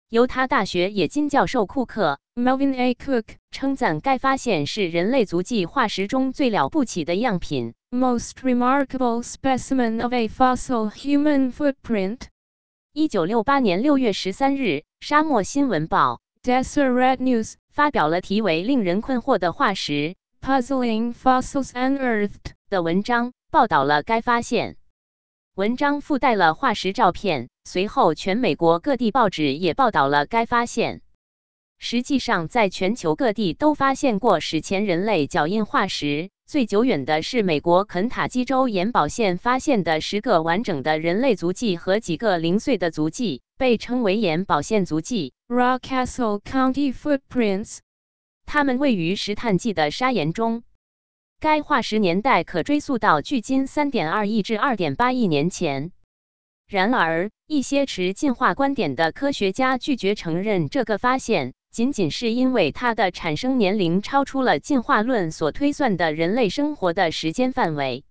犹他大学冶金教授库克 Melvin A. Cook 称赞该发现是人类足迹化石中最了不起的样品，most remarkable specimen of a fossil human footprint。一九六八年六月十三日，《沙漠新闻报》（Deseret News 发表了题为《令人困惑的化石》（Puzzling Fossils Unearthed） 的文章。报道了该发现，文章附带了化石照片。随后，全美国各地报纸也报道了该发现。实际上，在全球各地都发现过史前人类脚印化石。最久远的是美国肯塔基州岩宝县发现的十个完整的人类足迹和几个零碎的足迹，被称为岩宝县足迹 （Rockcastle County Footprints）。它们位于石炭纪的砂岩中。该化石年代可追溯到距今3.2亿至2.8亿年前。然而，一些持进化观点的科学家拒绝承认这个发现，仅仅是因为它的产生年龄超出了进化论所推算的人类生活的时间范围。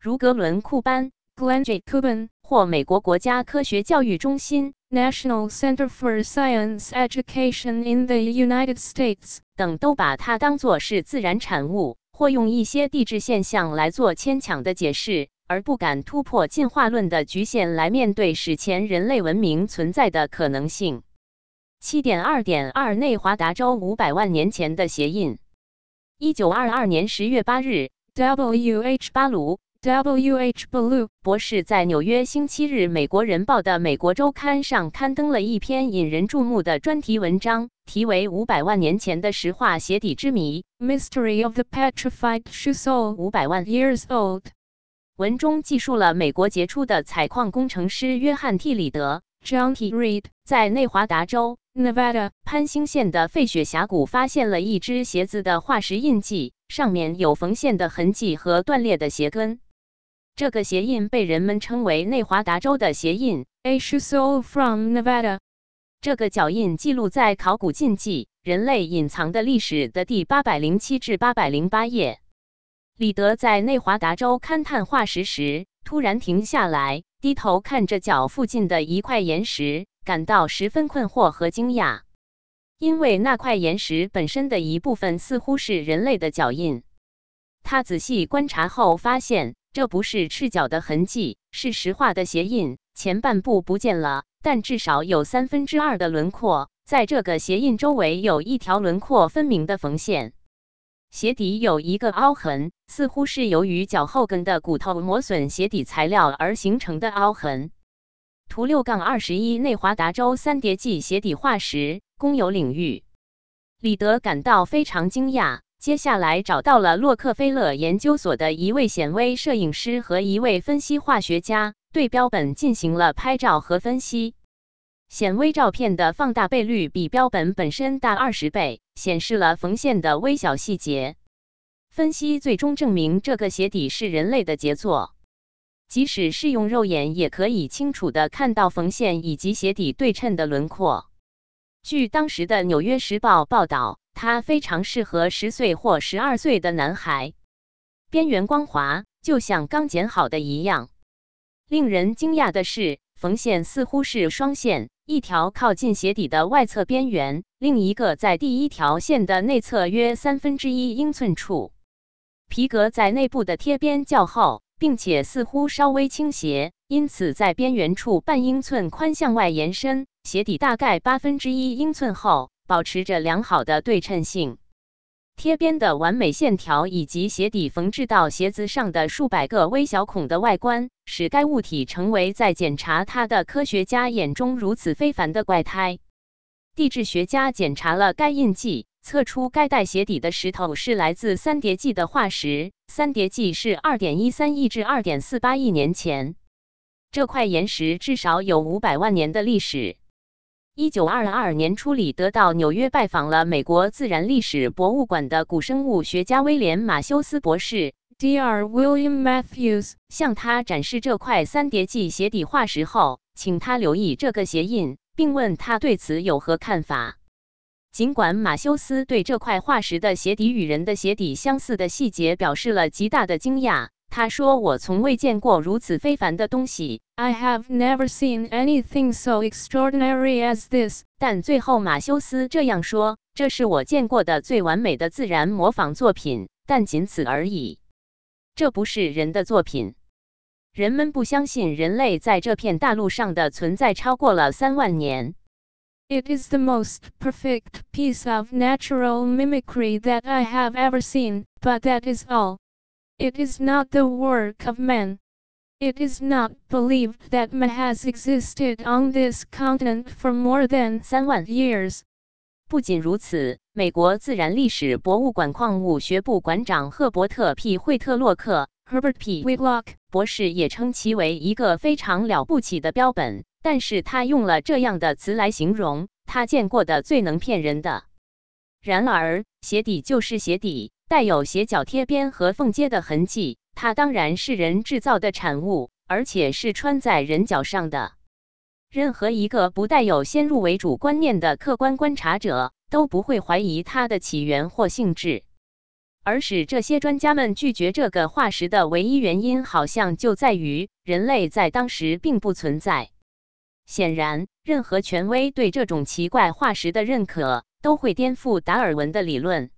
如格伦·库班 （Glenn J. Cuban） 或美国国家科学教育中心 （National Center for Science Education in the United States） 等都把它当作是自然产物。或用一些地质现象来做牵强的解释，而不敢突破进化论的局限来面对史前人类文明存在的可能性。七点二点二内华达州五百万年前的鞋印。一九二二年十月八日，W. H. 巴卢。W. H. Ballou 博士在纽约星期日《美国人报》的《美国周刊》上刊登了一篇引人注目的专题文章，题为《五百万年前的石化鞋底之谜》（Mystery of the Petrified Shoe Sole 五百万 Years Old）。文中记述了美国杰出的采矿工程师约翰 ·T· 里德 （John T. Reed） 在内华达州 （Nevada） 潘兴县的费雪峡谷发现了一只鞋子的化石印记，上面有缝线的痕迹和断裂的鞋跟。这个鞋印被人们称为内华达州的鞋印 （A shoe sole from Nevada）。这个脚印记录在《考古禁忌：人类隐藏的历史》的第八百零七至八百零八页。李德在内华达州勘探化石时，突然停下来，低头看着脚附近的一块岩石，感到十分困惑和惊讶，因为那块岩石本身的一部分似乎是人类的脚印。他仔细观察后发现。这不是赤脚的痕迹，是石化的鞋印。前半部不见了，但至少有三分之二的轮廓。在这个鞋印周围有一条轮廓分明的缝线。鞋底有一个凹痕，似乎是由于脚后跟的骨头磨损鞋底材料而形成的凹痕。图六杠二十一，内华达州三叠纪鞋底化石，公有领域。李德感到非常惊讶。接下来找到了洛克菲勒研究所的一位显微摄影师和一位分析化学家，对标本进行了拍照和分析。显微照片的放大倍率比标本本身大二十倍，显示了缝线的微小细节。分析最终证明这个鞋底是人类的杰作，即使是用肉眼也可以清楚地看到缝线以及鞋底对称的轮廓。据当时的《纽约时报》报道。它非常适合十岁或十二岁的男孩，边缘光滑，就像刚剪好的一样。令人惊讶的是，缝线似乎是双线，一条靠近鞋底的外侧边缘，另一个在第一条线的内侧约三分之一英寸处。皮革在内部的贴边较厚，并且似乎稍微倾斜，因此在边缘处半英寸宽向外延伸。鞋底大概八分之一英寸厚。保持着良好的对称性，贴边的完美线条以及鞋底缝制到鞋子上的数百个微小孔的外观，使该物体成为在检查它的科学家眼中如此非凡的怪胎。地质学家检查了该印记，测出该带鞋底的石头是来自三叠纪的化石。三叠纪是二点一三亿至二点四八亿年前，这块岩石至少有五百万年的历史。一九二二年初里得到纽约拜访了美国自然历史博物馆的古生物学家威廉马修斯博士 Dr. William Matthews 向他展示这块三叠纪鞋底化石后，请他留意这个鞋印，并问他对此有何看法。尽管马修斯对这块化石的鞋底与人的鞋底相似的细节表示了极大的惊讶。他说：“我从未见过如此非凡的东西。” I have never seen anything so extraordinary as this。但最后马修斯这样说：“这是我见过的最完美的自然模仿作品，但仅此而已。这不是人的作品。人们不相信人类在这片大陆上的存在超过了三万年。” It is the most perfect piece of natural mimicry that I have ever seen, but that is all. It is not the work of man. It is not believed that man has existed on this continent for more than 三万 years. 不仅如此，美国自然历史博物馆矿物学部馆长赫伯特 ·P. 惠特洛克 （Herbert P. Whitlock） 博士也称其为一个非常了不起的标本，但是他用了这样的词来形容他见过的最能骗人的。然而，鞋底就是鞋底。带有斜角贴边和缝接的痕迹，它当然是人制造的产物，而且是穿在人脚上的。任何一个不带有先入为主观念的客观观察者都不会怀疑它的起源或性质，而使这些专家们拒绝这个化石的唯一原因，好像就在于人类在当时并不存在。显然，任何权威对这种奇怪化石的认可都会颠覆达尔文的理论。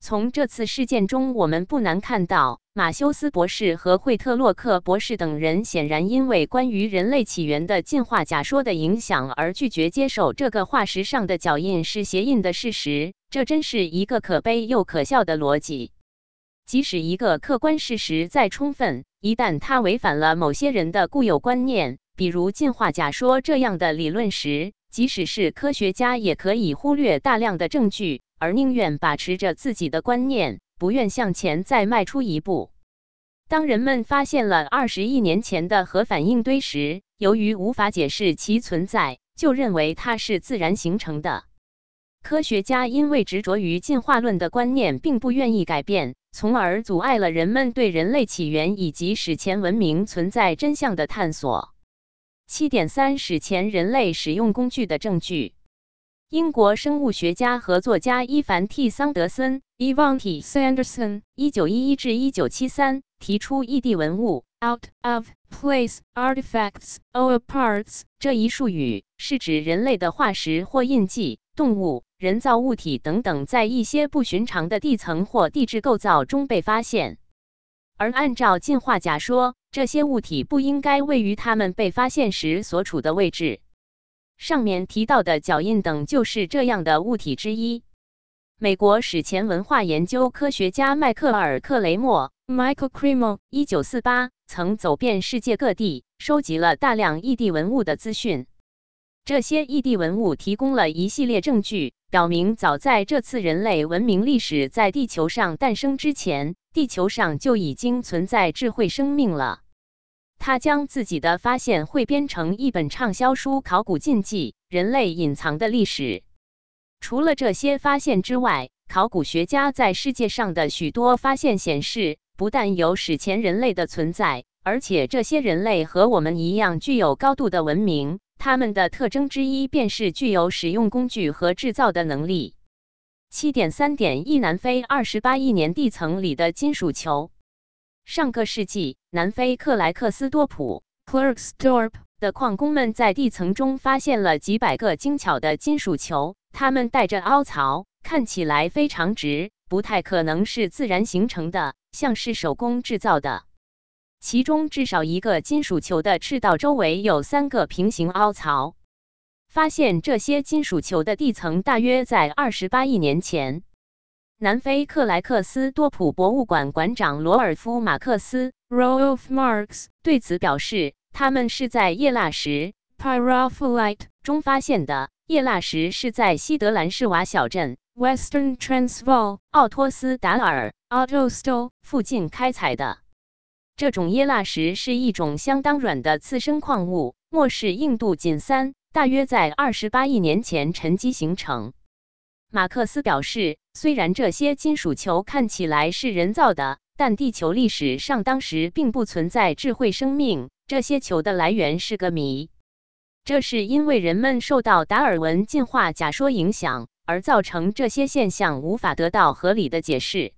从这次事件中，我们不难看到，马修斯博士和惠特洛克博士等人显然因为关于人类起源的进化假说的影响而拒绝接受这个化石上的脚印是鞋印的事实。这真是一个可悲又可笑的逻辑。即使一个客观事实再充分，一旦它违反了某些人的固有观念，比如进化假说这样的理论时，即使是科学家也可以忽略大量的证据。而宁愿把持着自己的观念，不愿向前再迈出一步。当人们发现了二十亿年前的核反应堆时，由于无法解释其存在，就认为它是自然形成的。科学家因为执着于进化论的观念，并不愿意改变，从而阻碍了人们对人类起源以及史前文明存在真相的探索。七点三史前人类使用工具的证据。英国生物学家和作家伊凡 ·T· 桑德森 （Evan T. Sanderson，一九一一至一九七三）提出异地文物 （out of place artifacts or parts） 这一术语，是指人类的化石或印记、动物、人造物体等等，在一些不寻常的地层或地质构造中被发现。而按照进化假说，这些物体不应该位于它们被发现时所处的位置。上面提到的脚印等就是这样的物体之一。美国史前文化研究科学家迈克尔·克雷默 （Michael Cremo） 一九四八曾走遍世界各地，收集了大量异地文物的资讯。这些异地文物提供了一系列证据，表明早在这次人类文明历史在地球上诞生之前，地球上就已经存在智慧生命了。他将自己的发现汇编成一本畅销书《考古禁忌：人类隐藏的历史》。除了这些发现之外，考古学家在世界上的许多发现显示，不但有史前人类的存在，而且这些人类和我们一样具有高度的文明。他们的特征之一便是具有使用工具和制造的能力。七点三点一，南非二十八亿年地层里的金属球。上个世纪，南非克莱克斯多普 （Klerksdorp） 的矿工们在地层中发现了几百个精巧的金属球，它们带着凹槽，看起来非常直，不太可能是自然形成的，像是手工制造的。其中至少一个金属球的赤道周围有三个平行凹槽。发现这些金属球的地层大约在二十八亿年前。南非克莱克斯多普博物馆馆长罗尔夫·马克斯 （Rolf Marx） 对此表示，他们是在叶蜡石 p y r o p h y l i t e 中发现的。叶蜡石是在西德兰士瓦小镇 （Western Transvaal） 奥托斯达尔 （Autostol） 附近开采的。这种叶蜡石是一种相当软的次生矿物，末世硬度仅三大约在二十八亿年前沉积形成。马克思表示，虽然这些金属球看起来是人造的，但地球历史上当时并不存在智慧生命，这些球的来源是个谜。这是因为人们受到达尔文进化假说影响，而造成这些现象无法得到合理的解释。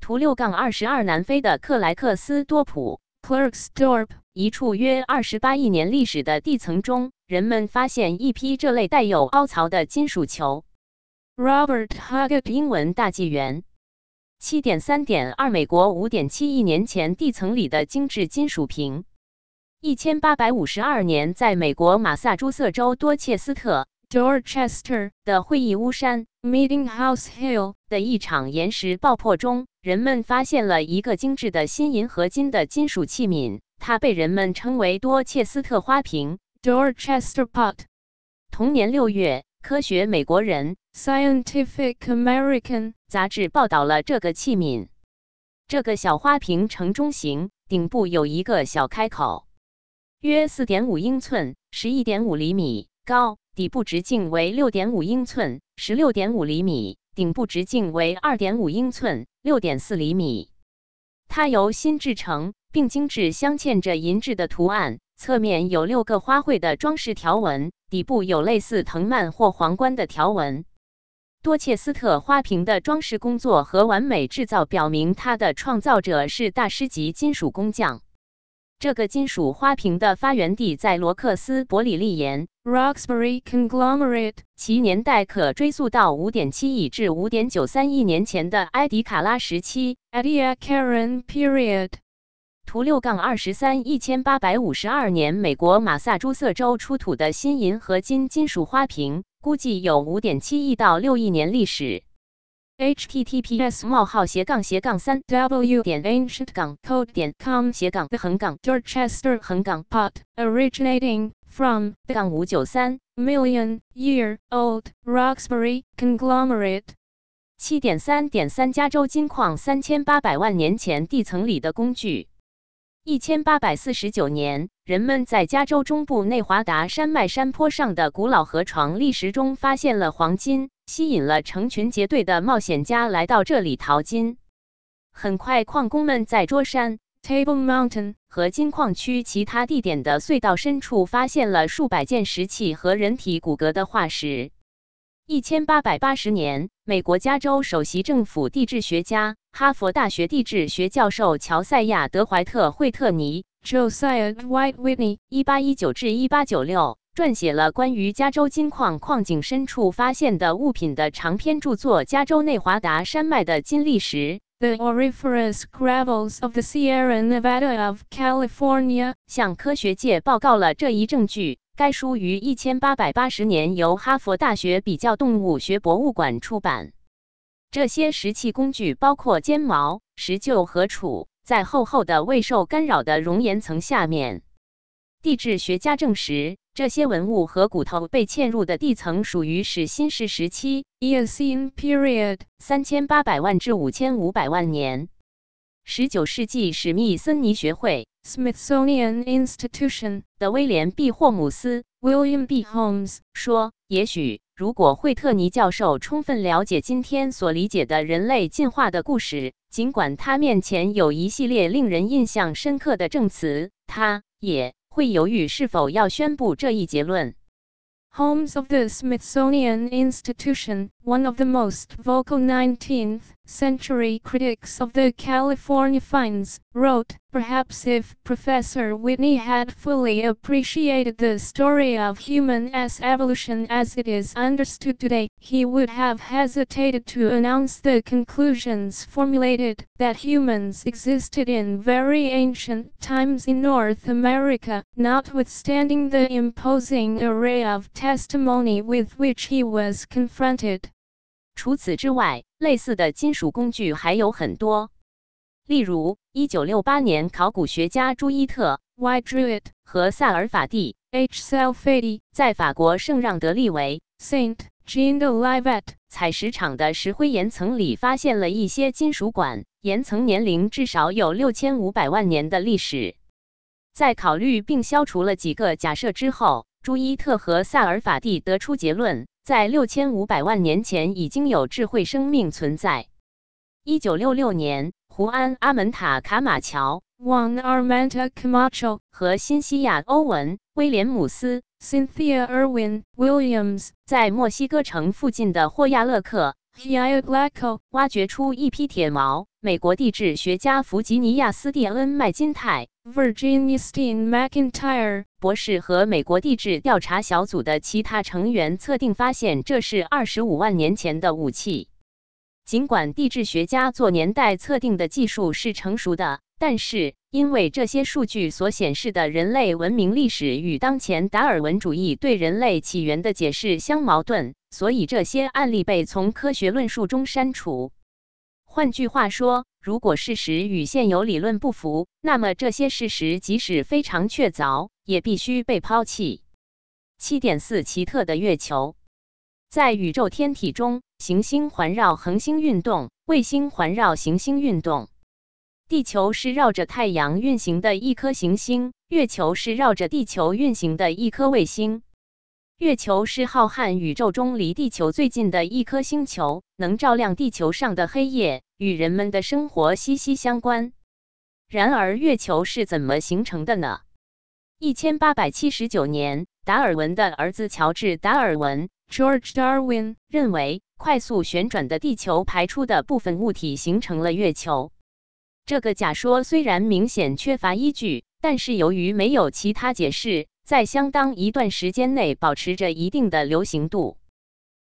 图六杠二十二，南非的克莱克斯多普 Klerksdorp 一处约二十八亿年历史的地层中，人们发现一批这类带有凹槽的金属球。Robert Huggett 英文大纪元七点三点二，美国五点七亿年前地层里的精致金属瓶。一千八百五十二年，在美国马萨诸塞州多切斯特 Dorchester 的会议屋山 Meeting House Hill 的一场岩石爆破中，人们发现了一个精致的锌银合金的金属器皿，它被人们称为多切斯特花瓶。Dorchester Pot 同年六月，《科学美国人》Scientific American 杂志报道了这个器皿。这个小花瓶呈中型，顶部有一个小开口，约四点五英寸，十一点五厘米高，底部直径为六点五英寸，十六点五厘米，顶部直径为二点五英寸，六点四厘米。它由锌制成，并精致镶嵌着银质的图案，侧面有六个花卉的装饰条纹，底部有类似藤蔓或皇冠的条纹。多切斯特花瓶的装饰工作和完美制造表明，它的创造者是大师级金属工匠。这个金属花瓶的发源地在罗克斯伯里利岩，Roxbury Conglomerate 其年代可追溯到5.7亿至5.93亿年前的埃迪卡拉时期。Ediacaran Period 图六杠二十三，一千八百五十二年，美国马萨诸塞州出土的新银合金金属花瓶，估计有5.7亿到6亿年历史。https: 冒号斜杠斜杠三 W 点 ancient 杠 code 点 com 斜杠横杠 Dorchester 横杠 Pot originating from 杠五九三 million year old Roxbury Conglomerate 七点三点三加州金矿三千八百万年前地层里的工具。一千八百四十九年，人们在加州中部内华达山脉山坡上的古老河床砾石中发现了黄金，吸引了成群结队的冒险家来到这里淘金。很快，矿工们在桌山 Table Mountain 和金矿区其他地点的隧道深处发现了数百件石器和人体骨骼的化石。一千八百八十年，美国加州首席政府地质学家、哈佛大学地质学教授乔赛亚·德怀特·惠特尼 Josiah Dwight Whitney （一八一九至一八九六）撰写了关于加州金矿矿井深处发现的物品的长篇著作《加州内华达山脉的金砾石》。The auriferous gravels of the Sierra Nevada of California 向科学界报告了这一证据。该书于一千八百八十年由哈佛大学比较动物学博物馆出版。这些石器工具包括尖矛、石臼和杵，在厚厚的未受干扰的熔岩层下面。地质学家证实，这些文物和骨头被嵌入的地层属于始新世时期 Eocene period 三千八百万至五千五百万年）。十九世纪史密森尼学会 Smithsonian Institution 的威廉 ·B. 霍姆斯 William B. Holmes 说：“也许，如果惠特尼教授充分了解今天所理解的人类进化的故事，尽管他面前有一系列令人印象深刻的证词，他也会犹豫是否要宣布这一结论。” Holmes of the Smithsonian Institution, one of the most vocal 19th century critics of the California finds, wrote, Perhaps if Professor Whitney had fully appreciated the story of human s evolution as it is understood today, he would have hesitated to announce the conclusions formulated that humans existed in very ancient times in North America, notwithstanding the imposing array of testimony with which he was confronted. 除此之外，类似的金属工具还有很多。例如，1968年，考古学家朱伊特 Why Druitt, 和萨尔法蒂 H. Salfati, 在法国圣让德利维 Saint Jean de Livet, 采石场的石灰岩层里发现了一些金属管，岩层年龄至少有六千五百万年的历史。在考虑并消除了几个假设之后，朱伊特和萨尔法蒂得出结论，在六千五百万年前已经有智慧生命存在。一九六六年，胡安·阿门塔·卡马乔 Juan Armenta Camacho 和新西亚欧文·威廉姆斯 Cynthia Irwin Williams 在墨西哥城附近的霍亚勒克 Hiaglaco 挖掘出一批铁锚。美国地质学家弗吉尼亚斯蒂恩麦金泰 Virginia Steen McIntyre 博士和美国地质调查小组的其他成员测定发现，这是二十五万年前的武器。尽管地质学家做年代测定的技术是成熟的，但是因为这些数据所显示的人类文明历史与当前达尔文主义对人类起源的解释相矛盾，所以这些案例被从科学论述中删除。换句话说，如果事实与现有理论不符，那么这些事实即使非常确凿，也必须被抛弃。七点四奇特的月球，在宇宙天体中，行星环绕恒星运动，卫星环绕行星运动。地球是绕着太阳运行的一颗行星，月球是绕着地球运行的一颗卫星。月球是浩瀚宇宙中离地球最近的一颗星球，能照亮地球上的黑夜，与人们的生活息息相关。然而，月球是怎么形成的呢？一千八百七十九年，达尔文的儿子乔治·达尔文 George Darwin 认为，快速旋转的地球排出的部分物体形成了月球。这个假说虽然明显缺乏依据，但是由于没有其他解释。在相当一段时间内保持着一定的流行度。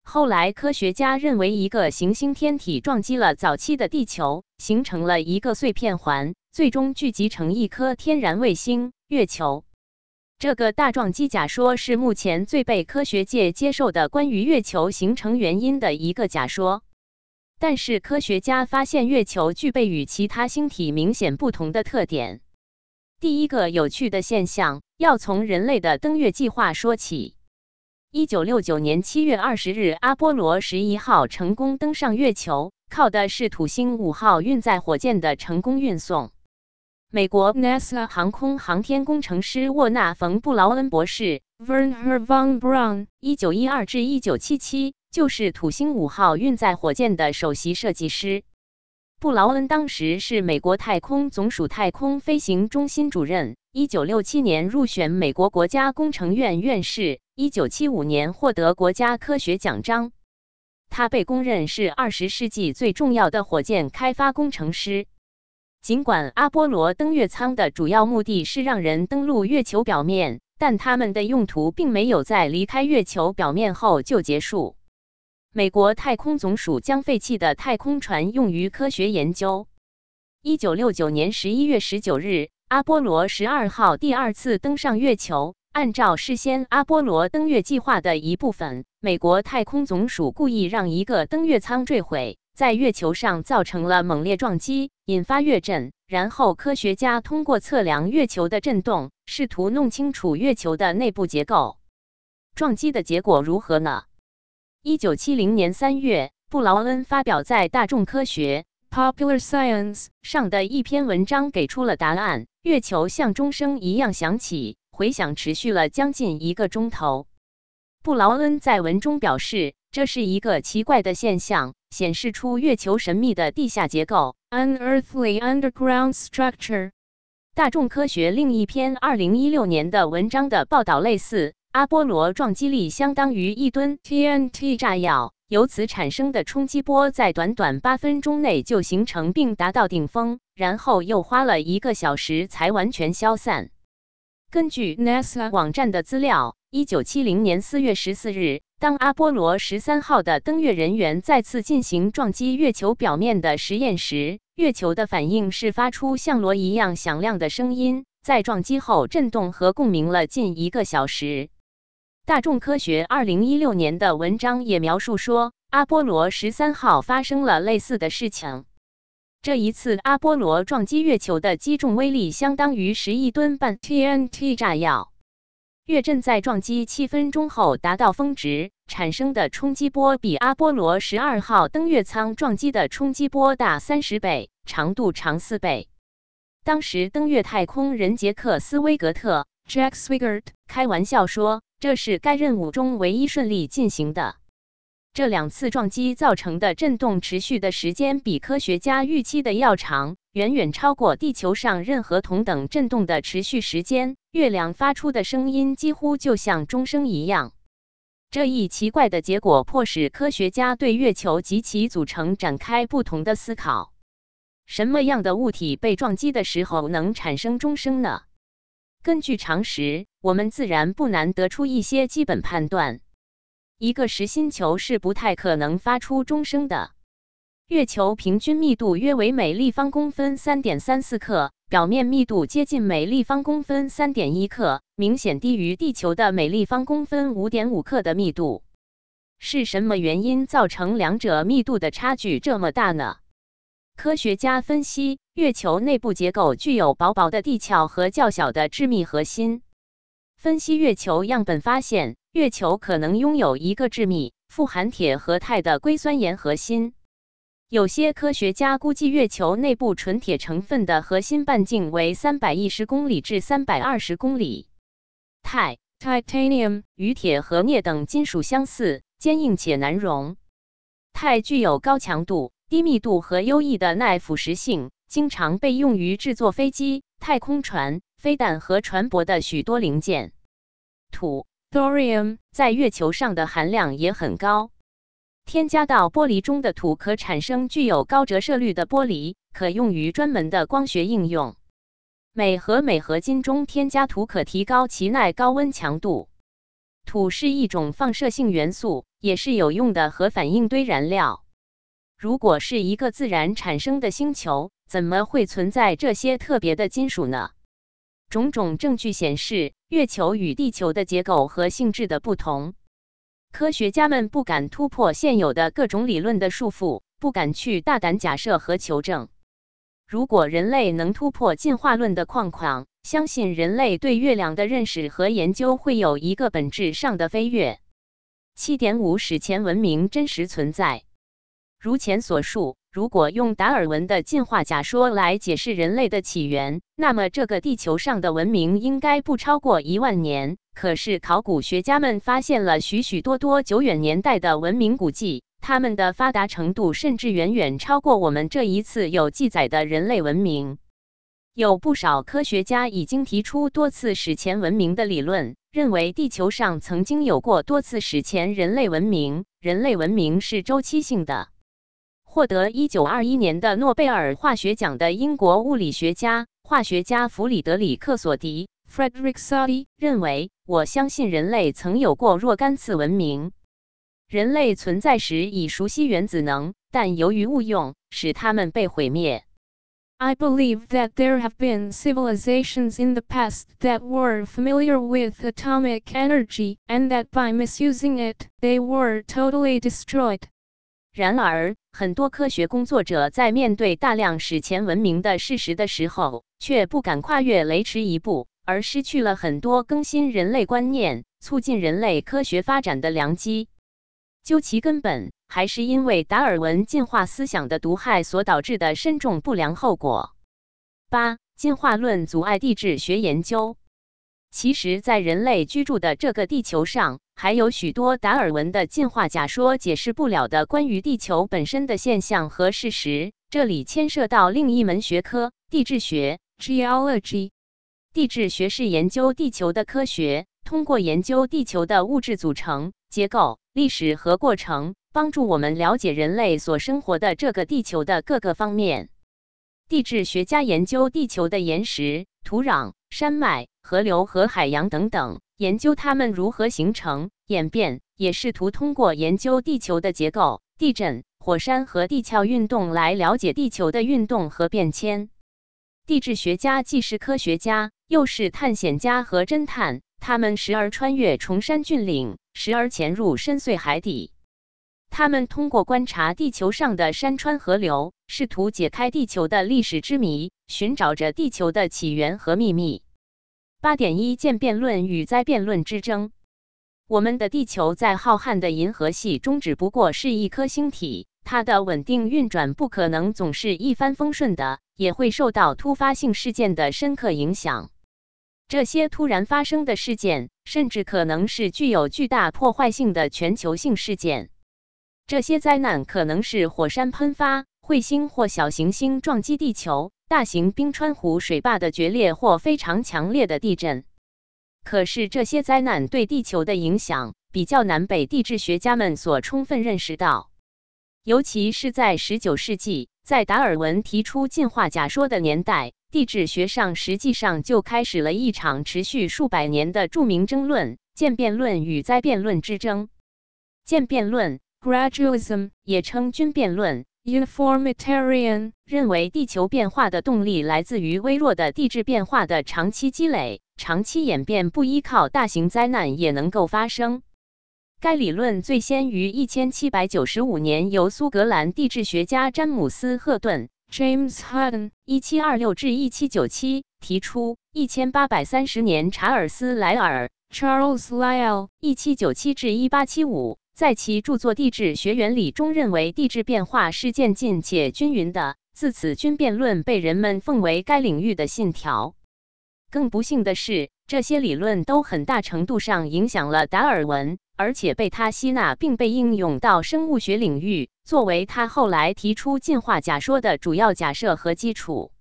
后来，科学家认为一个行星天体撞击了早期的地球，形成了一个碎片环，最终聚集成一颗天然卫星——月球。这个大撞击假说是目前最被科学界接受的关于月球形成原因的一个假说。但是，科学家发现月球具备与其他星体明显不同的特点。第一个有趣的现象要从人类的登月计划说起。一九六九年七月二十日，阿波罗十一号成功登上月球，靠的是土星五号运载火箭的成功运送。美国 NASA 航空航天工程师沃纳·冯·布劳恩博士 Wernher von Braun 一九一二至一九七七就是土星五号运载火箭的首席设计师。布劳恩当时是美国太空总署太空飞行中心主任。一九六七年入选美国国家工程院院士，一九七五年获得国家科学奖章。他被公认是二十世纪最重要的火箭开发工程师。尽管阿波罗登月舱的主要目的是让人登陆月球表面，但他们的用途并没有在离开月球表面后就结束。美国太空总署将废弃的太空船用于科学研究。一九六九年十一月十九日，阿波罗十二号第二次登上月球。按照事先阿波罗登月计划的一部分，美国太空总署故意让一个登月舱坠毁，在月球上造成了猛烈撞击，引发月震。然后，科学家通过测量月球的震动，试图弄清楚月球的内部结构。撞击的结果如何呢？一九七零年三月，布劳恩发表在《大众科学》（Popular Science） 上的一篇文章，给出了答案：月球像钟声一样响起，回响持续了将近一个钟头。布劳恩在文中表示，这是一个奇怪的现象，显示出月球神秘的地下结构 （Unearthly underground structure）。大众科学另一篇二零一六年的文章的报道类似。阿波罗撞击力相当于一吨 TNT 炸药，由此产生的冲击波在短短八分钟内就形成并达到顶峰，然后又花了一个小时才完全消散。根据 NASA 网站的资料，一九七零年四月十四日，当阿波罗十三号的登月人员再次进行撞击月球表面的实验时，月球的反应是发出像锣一样响亮的声音，在撞击后震动和共鸣了近一个小时。大众科学二零一六年的文章也描述说，阿波罗十三号发生了类似的事情。这一次，阿波罗撞击月球的击中威力相当于十亿吨半 TNT 炸药。月震在撞击七分钟后达到峰值，产生的冲击波比阿波罗十二号登月舱撞击的冲击波大三十倍，长度长四倍。当时登月太空人杰克斯威格特 Jack Swigert 开玩笑说。这是该任务中唯一顺利进行的。这两次撞击造成的震动持续的时间比科学家预期的要长，远远超过地球上任何同等震动的持续时间。月亮发出的声音几乎就像钟声一样。这一奇怪的结果迫使科学家对月球及其组成展开不同的思考。什么样的物体被撞击的时候能产生钟声呢？根据常识，我们自然不难得出一些基本判断。一个实心球是不太可能发出钟声的。月球平均密度约为每立方公分三点三四克，表面密度接近每立方公分三点一克，明显低于地球的每立方公分五点五克的密度。是什么原因造成两者密度的差距这么大呢？科学家分析，月球内部结构具有薄薄的地壳和较小的致密核心。分析月球样本发现，月球可能拥有一个致密、富含铁和钛的硅酸盐核心。有些科学家估计，月球内部纯铁成分的核心半径为三百一十公里至三百二十公里。钛 （Titanium） 与铁和镍等金属相似，坚硬且难溶。钛具有高强度。低密度和优异的耐腐蚀性，经常被用于制作飞机、太空船、飞弹和船舶的许多零件。土 （Thorium） 在月球上的含量也很高。添加到玻璃中的土可产生具有高折射率的玻璃，可用于专门的光学应用。镁和镁合金中添加土可提高其耐高温强度。土是一种放射性元素，也是有用的核反应堆燃料。如果是一个自然产生的星球，怎么会存在这些特别的金属呢？种种证据显示，月球与地球的结构和性质的不同。科学家们不敢突破现有的各种理论的束缚，不敢去大胆假设和求证。如果人类能突破进化论的框框，相信人类对月亮的认识和研究会有一个本质上的飞跃。七点五史前文明真实存在。如前所述，如果用达尔文的进化假说来解释人类的起源，那么这个地球上的文明应该不超过一万年。可是，考古学家们发现了许许多多久远年代的文明古迹，它们的发达程度甚至远远超过我们这一次有记载的人类文明。有不少科学家已经提出多次史前文明的理论，认为地球上曾经有过多次史前人类文明，人类文明是周期性的。获得一九二一年的诺贝尔化学奖的英国物理学家、化学家弗里德里克·索迪 （Frederick Soddy） 认为：“我相信人类曾有过若干次文明。人类存在时已熟悉原子能，但由于误用，使它们被毁灭。” I believe that there have been civilizations in the past that were familiar with atomic energy, and that by misusing it, they were totally destroyed. 然而，很多科学工作者在面对大量史前文明的事实的时候，却不敢跨越雷池一步，而失去了很多更新人类观念、促进人类科学发展的良机。究其根本，还是因为达尔文进化思想的毒害所导致的深重不良后果。八、进化论阻碍地质学研究。其实，在人类居住的这个地球上，还有许多达尔文的进化假说解释不了的关于地球本身的现象和事实。这里牵涉到另一门学科——地质学 （Geology）。地质学是研究地球的科学，通过研究地球的物质组成、结构、历史和过程，帮助我们了解人类所生活的这个地球的各个方面。地质学家研究地球的岩石、土壤。山脉、河流和海洋等等，研究它们如何形成、演变，也试图通过研究地球的结构、地震、火山和地壳运动来了解地球的运动和变迁。地质学家既是科学家，又是探险家和侦探，他们时而穿越崇山峻岭，时而潜入深邃海底。他们通过观察地球上的山川河流，试图解开地球的历史之谜，寻找着地球的起源和秘密。八点一渐变论与灾变论之争。我们的地球在浩瀚的银河系中只不过是一颗星体，它的稳定运转不可能总是一帆风顺的，也会受到突发性事件的深刻影响。这些突然发生的事件，甚至可能是具有巨大破坏性的全球性事件。这些灾难可能是火山喷发、彗星或小行星撞击地球、大型冰川湖水坝的决裂或非常强烈的地震。可是，这些灾难对地球的影响比较难被地质学家们所充分认识到，尤其是在19世纪，在达尔文提出进化假说的年代，地质学上实际上就开始了一场持续数百年的著名争论——渐变论与灾变论之争。渐变论 （Gradualism） 也称均变论。Uniformitarian 认为地球变化的动力来自于微弱的地质变化的长期积累，长期演变不依靠大型灾难也能够发生。该理论最先于1795年由苏格兰地质学家詹姆斯·赫顿 （James Hutton, 1726-1797） 提出，1830年查尔斯·莱尔 （Charles Lyell, 1797-1875）。在其著作《地质学原理》中，认为地质变化是渐进且均匀的。自此，均变论被人们奉为该领域的信条。更不幸的是，这些理论都很大程度上影响了达尔文，而且被他吸纳并被应用到生物学领域，作为他后来提出进化假说的主要假设和基础。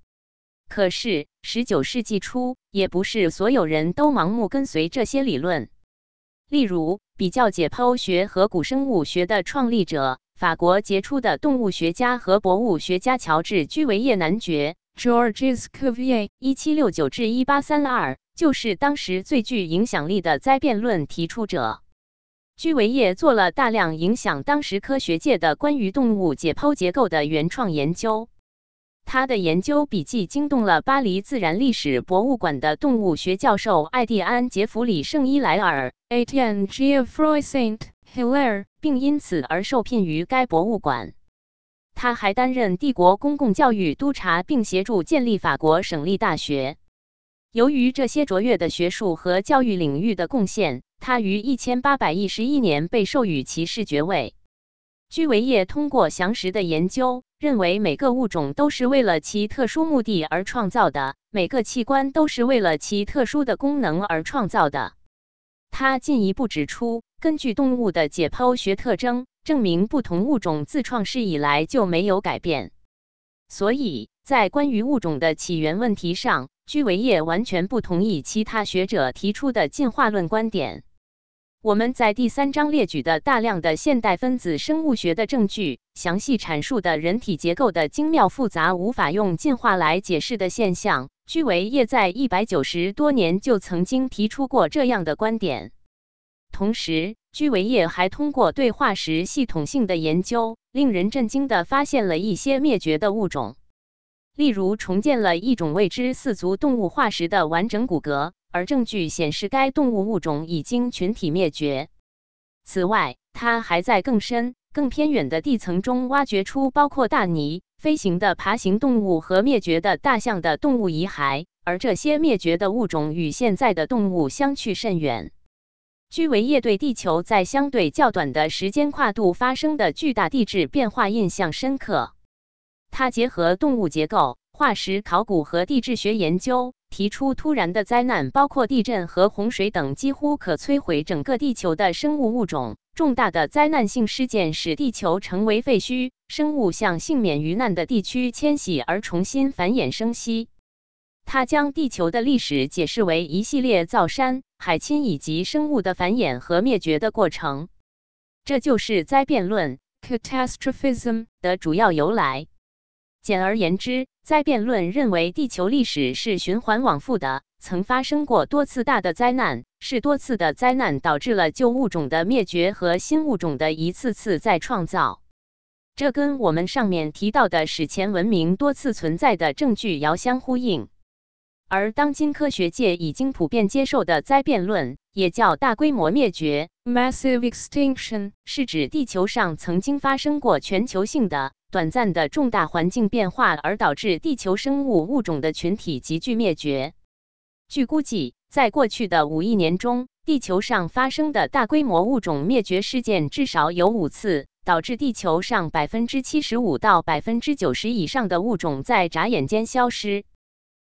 可是，19世纪初，也不是所有人都盲目跟随这些理论。例如，比较解剖学和古生物学的创立者，法国杰出的动物学家和博物学家乔治·居维叶男爵 （Georges Cuvier，1769-1832） 就是当时最具影响力的灾变论提出者。居维叶做了大量影响当时科学界的关于动物解剖结构的原创研究。他的研究笔记惊动了巴黎自然历史博物馆的动物学教授艾蒂安·杰弗里·圣伊莱尔 （Etienne Geoffroy Saint Hilaire），并因此而受聘于该博物馆。他还担任帝国公共教育督察，并协助建立法国省立大学。由于这些卓越的学术和教育领域的贡献，他于1811年被授予骑士爵位。居维叶通过详实的研究。认为每个物种都是为了其特殊目的而创造的，每个器官都是为了其特殊的功能而创造的。他进一步指出，根据动物的解剖学特征，证明不同物种自创世以来就没有改变。所以在关于物种的起源问题上，居维叶完全不同意其他学者提出的进化论观点。我们在第三章列举的大量的现代分子生物学的证据，详细阐述的人体结构的精妙复杂、无法用进化来解释的现象。居维叶在一百九十多年就曾经提出过这样的观点。同时，居维叶还通过对化石系统性的研究，令人震惊地发现了一些灭绝的物种，例如重建了一种未知四足动物化石的完整骨骼。而证据显示，该动物物种已经群体灭绝。此外，它还在更深、更偏远的地层中挖掘出包括大泥、飞行的爬行动物和灭绝的大象的动物遗骸，而这些灭绝的物种与现在的动物相去甚远。居维叶对地球在相对较短的时间跨度发生的巨大地质变化印象深刻。他结合动物结构、化石考古和地质学研究。提出突然的灾难，包括地震和洪水等几乎可摧毁整个地球的生物物种。重大的灾难性事件使地球成为废墟，生物向幸免于难的地区迁徙而重新繁衍生息。他将地球的历史解释为一系列造山、海侵以及生物的繁衍和灭绝的过程。这就是灾变论 （Catastrophism） 的主要由来。简而言之，灾变论认为地球历史是循环往复的，曾发生过多次大的灾难，是多次的灾难导致了旧物种的灭绝和新物种的一次次再创造。这跟我们上面提到的史前文明多次存在的证据遥相呼应。而当今科学界已经普遍接受的灾变论，也叫大规模灭绝 （Massive Extinction），是指地球上曾经发生过全球性的。短暂的重大环境变化而导致地球生物物种的群体急剧灭绝。据估计，在过去的五亿年中，地球上发生的大规模物种灭绝事件至少有五次，导致地球上百分之七十五到百分之九十以上的物种在眨眼间消失。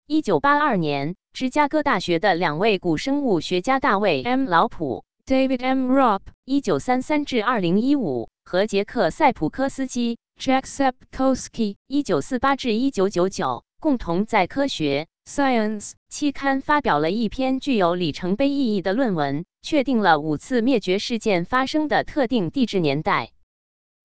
一九八二年，芝加哥大学的两位古生物学家大卫 M. 劳普 David M. Rupp （1933 至 2015） 和杰克·塞普科斯基 Jack Sepkoski （1948 至 1999） 共同在《科学 Science》期刊发表了一篇具有里程碑意义的论文，确定了五次灭绝事件发生的特定地质年代。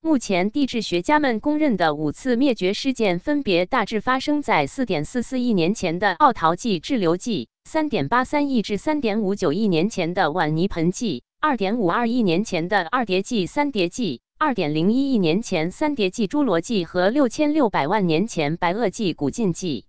目前，地质学家们公认的五次灭绝事件分别大致发生在4.44亿年前的奥陶纪滞留纪、3.83亿至3.59亿年前的晚泥盆纪、2.52亿年前的二叠纪三叠纪、2.01亿年前三叠纪侏罗纪和6600万年前白垩纪古近纪。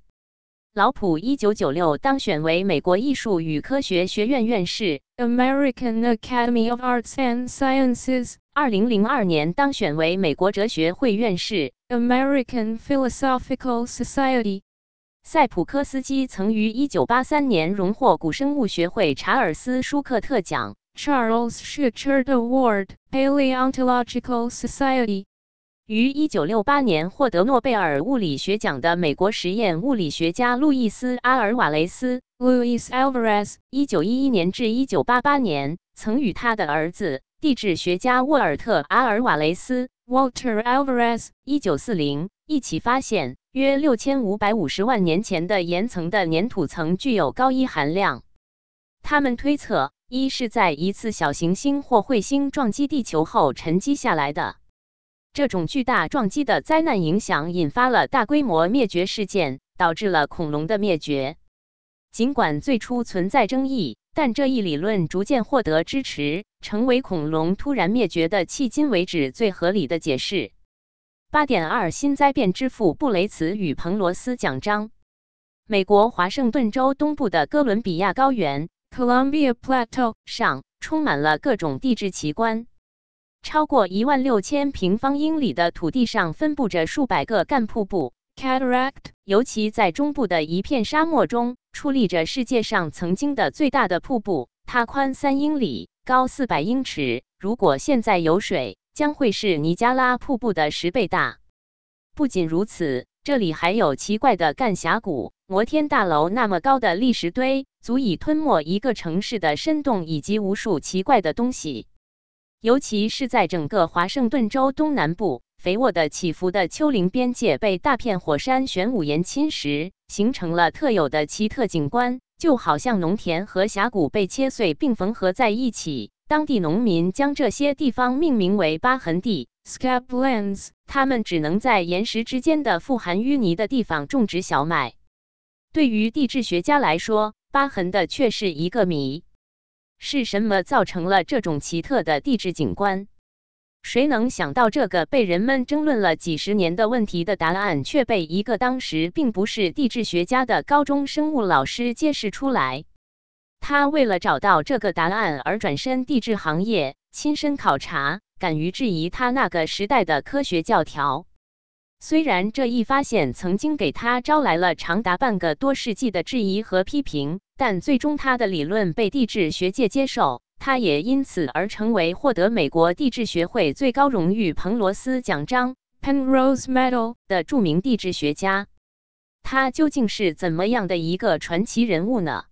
老普1996当选为美国艺术与科学学院院士。American Academy of Arts and Sciences 2002年当选为美国哲学会院士。American Philosophical Society 塞普科斯基曾于1983年荣获古生物学会查尔斯舒克特奖 Charles Schuchert Award Paleontological Society 于1968年获得诺贝尔物理学奖的美国实验物理学家路易斯·阿尔瓦雷斯 Luis Alvarez 1911年至1988年曾与他的儿子地质学家沃尔特·阿尔瓦雷斯 Walter Alvarez 1940一起发现约6550万年前的岩层的粘土层具有高一含量。他们推测，一是在一次小行星或彗星撞击地球后沉积下来的。这种巨大撞击的灾难影响引发了大规模灭绝事件，导致了恐龙的灭绝。尽管最初存在争议。但这一理论逐渐获得支持，成为恐龙突然灭绝的迄今为止最合理的解释。八点二新灾变之父布雷茨与彭罗斯奖章。美国华盛顿州东部的哥伦比亚高原 （Columbia Plateau） 上充满了各种地质奇观。超过一万六千平方英里的土地上分布着数百个干瀑布。Cataract，尤其在中部的一片沙漠中，矗立着世界上曾经的最大的瀑布，它宽三英里，高四百英尺。如果现在有水，将会是尼加拉瀑布的十倍大。不仅如此，这里还有奇怪的干峡谷、摩天大楼那么高的砾石堆，足以吞没一个城市的深洞，以及无数奇怪的东西。尤其是在整个华盛顿州东南部。肥沃的起伏的丘陵边界被大片火山玄武岩侵蚀，形成了特有的奇特景观，就好像农田和峡谷被切碎并缝合在一起。当地农民将这些地方命名为疤痕地 （Scablands），他们只能在岩石之间的富含淤泥的地方种植小麦。对于地质学家来说，疤痕的却是一个谜：是什么造成了这种奇特的地质景观？谁能想到这个被人们争论了几十年的问题的答案，却被一个当时并不是地质学家的高中生物老师揭示出来？他为了找到这个答案而转身地质行业，亲身考察，敢于质疑他那个时代的科学教条。虽然这一发现曾经给他招来了长达半个多世纪的质疑和批评，但最终他的理论被地质学界接受。他也因此而成为获得美国地质学会最高荣誉彭罗斯奖章 （Penrose Medal） 的著名地质学家。他究竟是怎么样的一个传奇人物呢？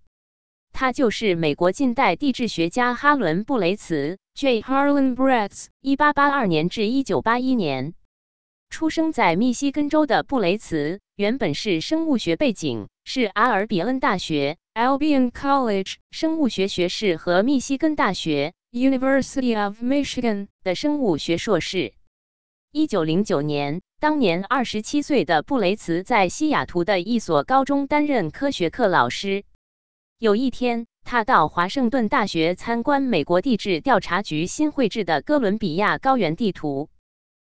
他就是美国近代地质学家哈伦·布雷茨 （J. Harlan Bretz，1882 年至1981年）。出生在密西根州的布雷茨，原本是生物学背景，是阿尔比恩大学。Albion College 生物学学士和密西根大学 University of Michigan 的生物学硕士。一九零九年，当年二十七岁的布雷茨在西雅图的一所高中担任科学课老师。有一天，他到华盛顿大学参观美国地质调查局新绘制的哥伦比亚高原地图。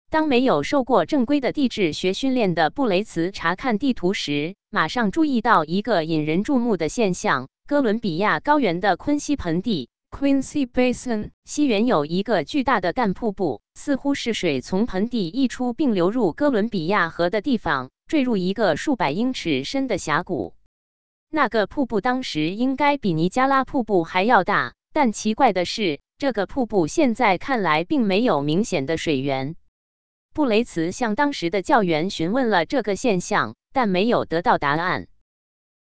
当没有受过正规的地质学训练的布雷茨查看地图时，马上注意到一个引人注目的现象：哥伦比亚高原的昆西盆地 （Quincy Basin） 西缘有一个巨大的干瀑布，似乎是水从盆地溢出并流入哥伦比亚河的地方，坠入一个数百英尺深的峡谷。那个瀑布当时应该比尼加拉瀑布还要大，但奇怪的是，这个瀑布现在看来并没有明显的水源。布雷茨向当时的教员询问了这个现象，但没有得到答案。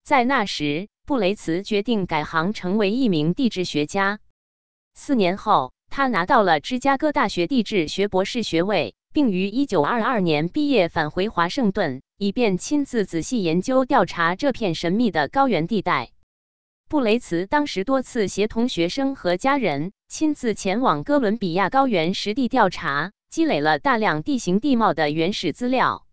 在那时，布雷茨决定改行成为一名地质学家。四年后，他拿到了芝加哥大学地质学博士学位，并于1922年毕业，返回华盛顿，以便亲自仔细研究调查这片神秘的高原地带。布雷茨当时多次协同学生和家人亲自前往哥伦比亚高原实地调查，积累了大量地形地貌的原始资料。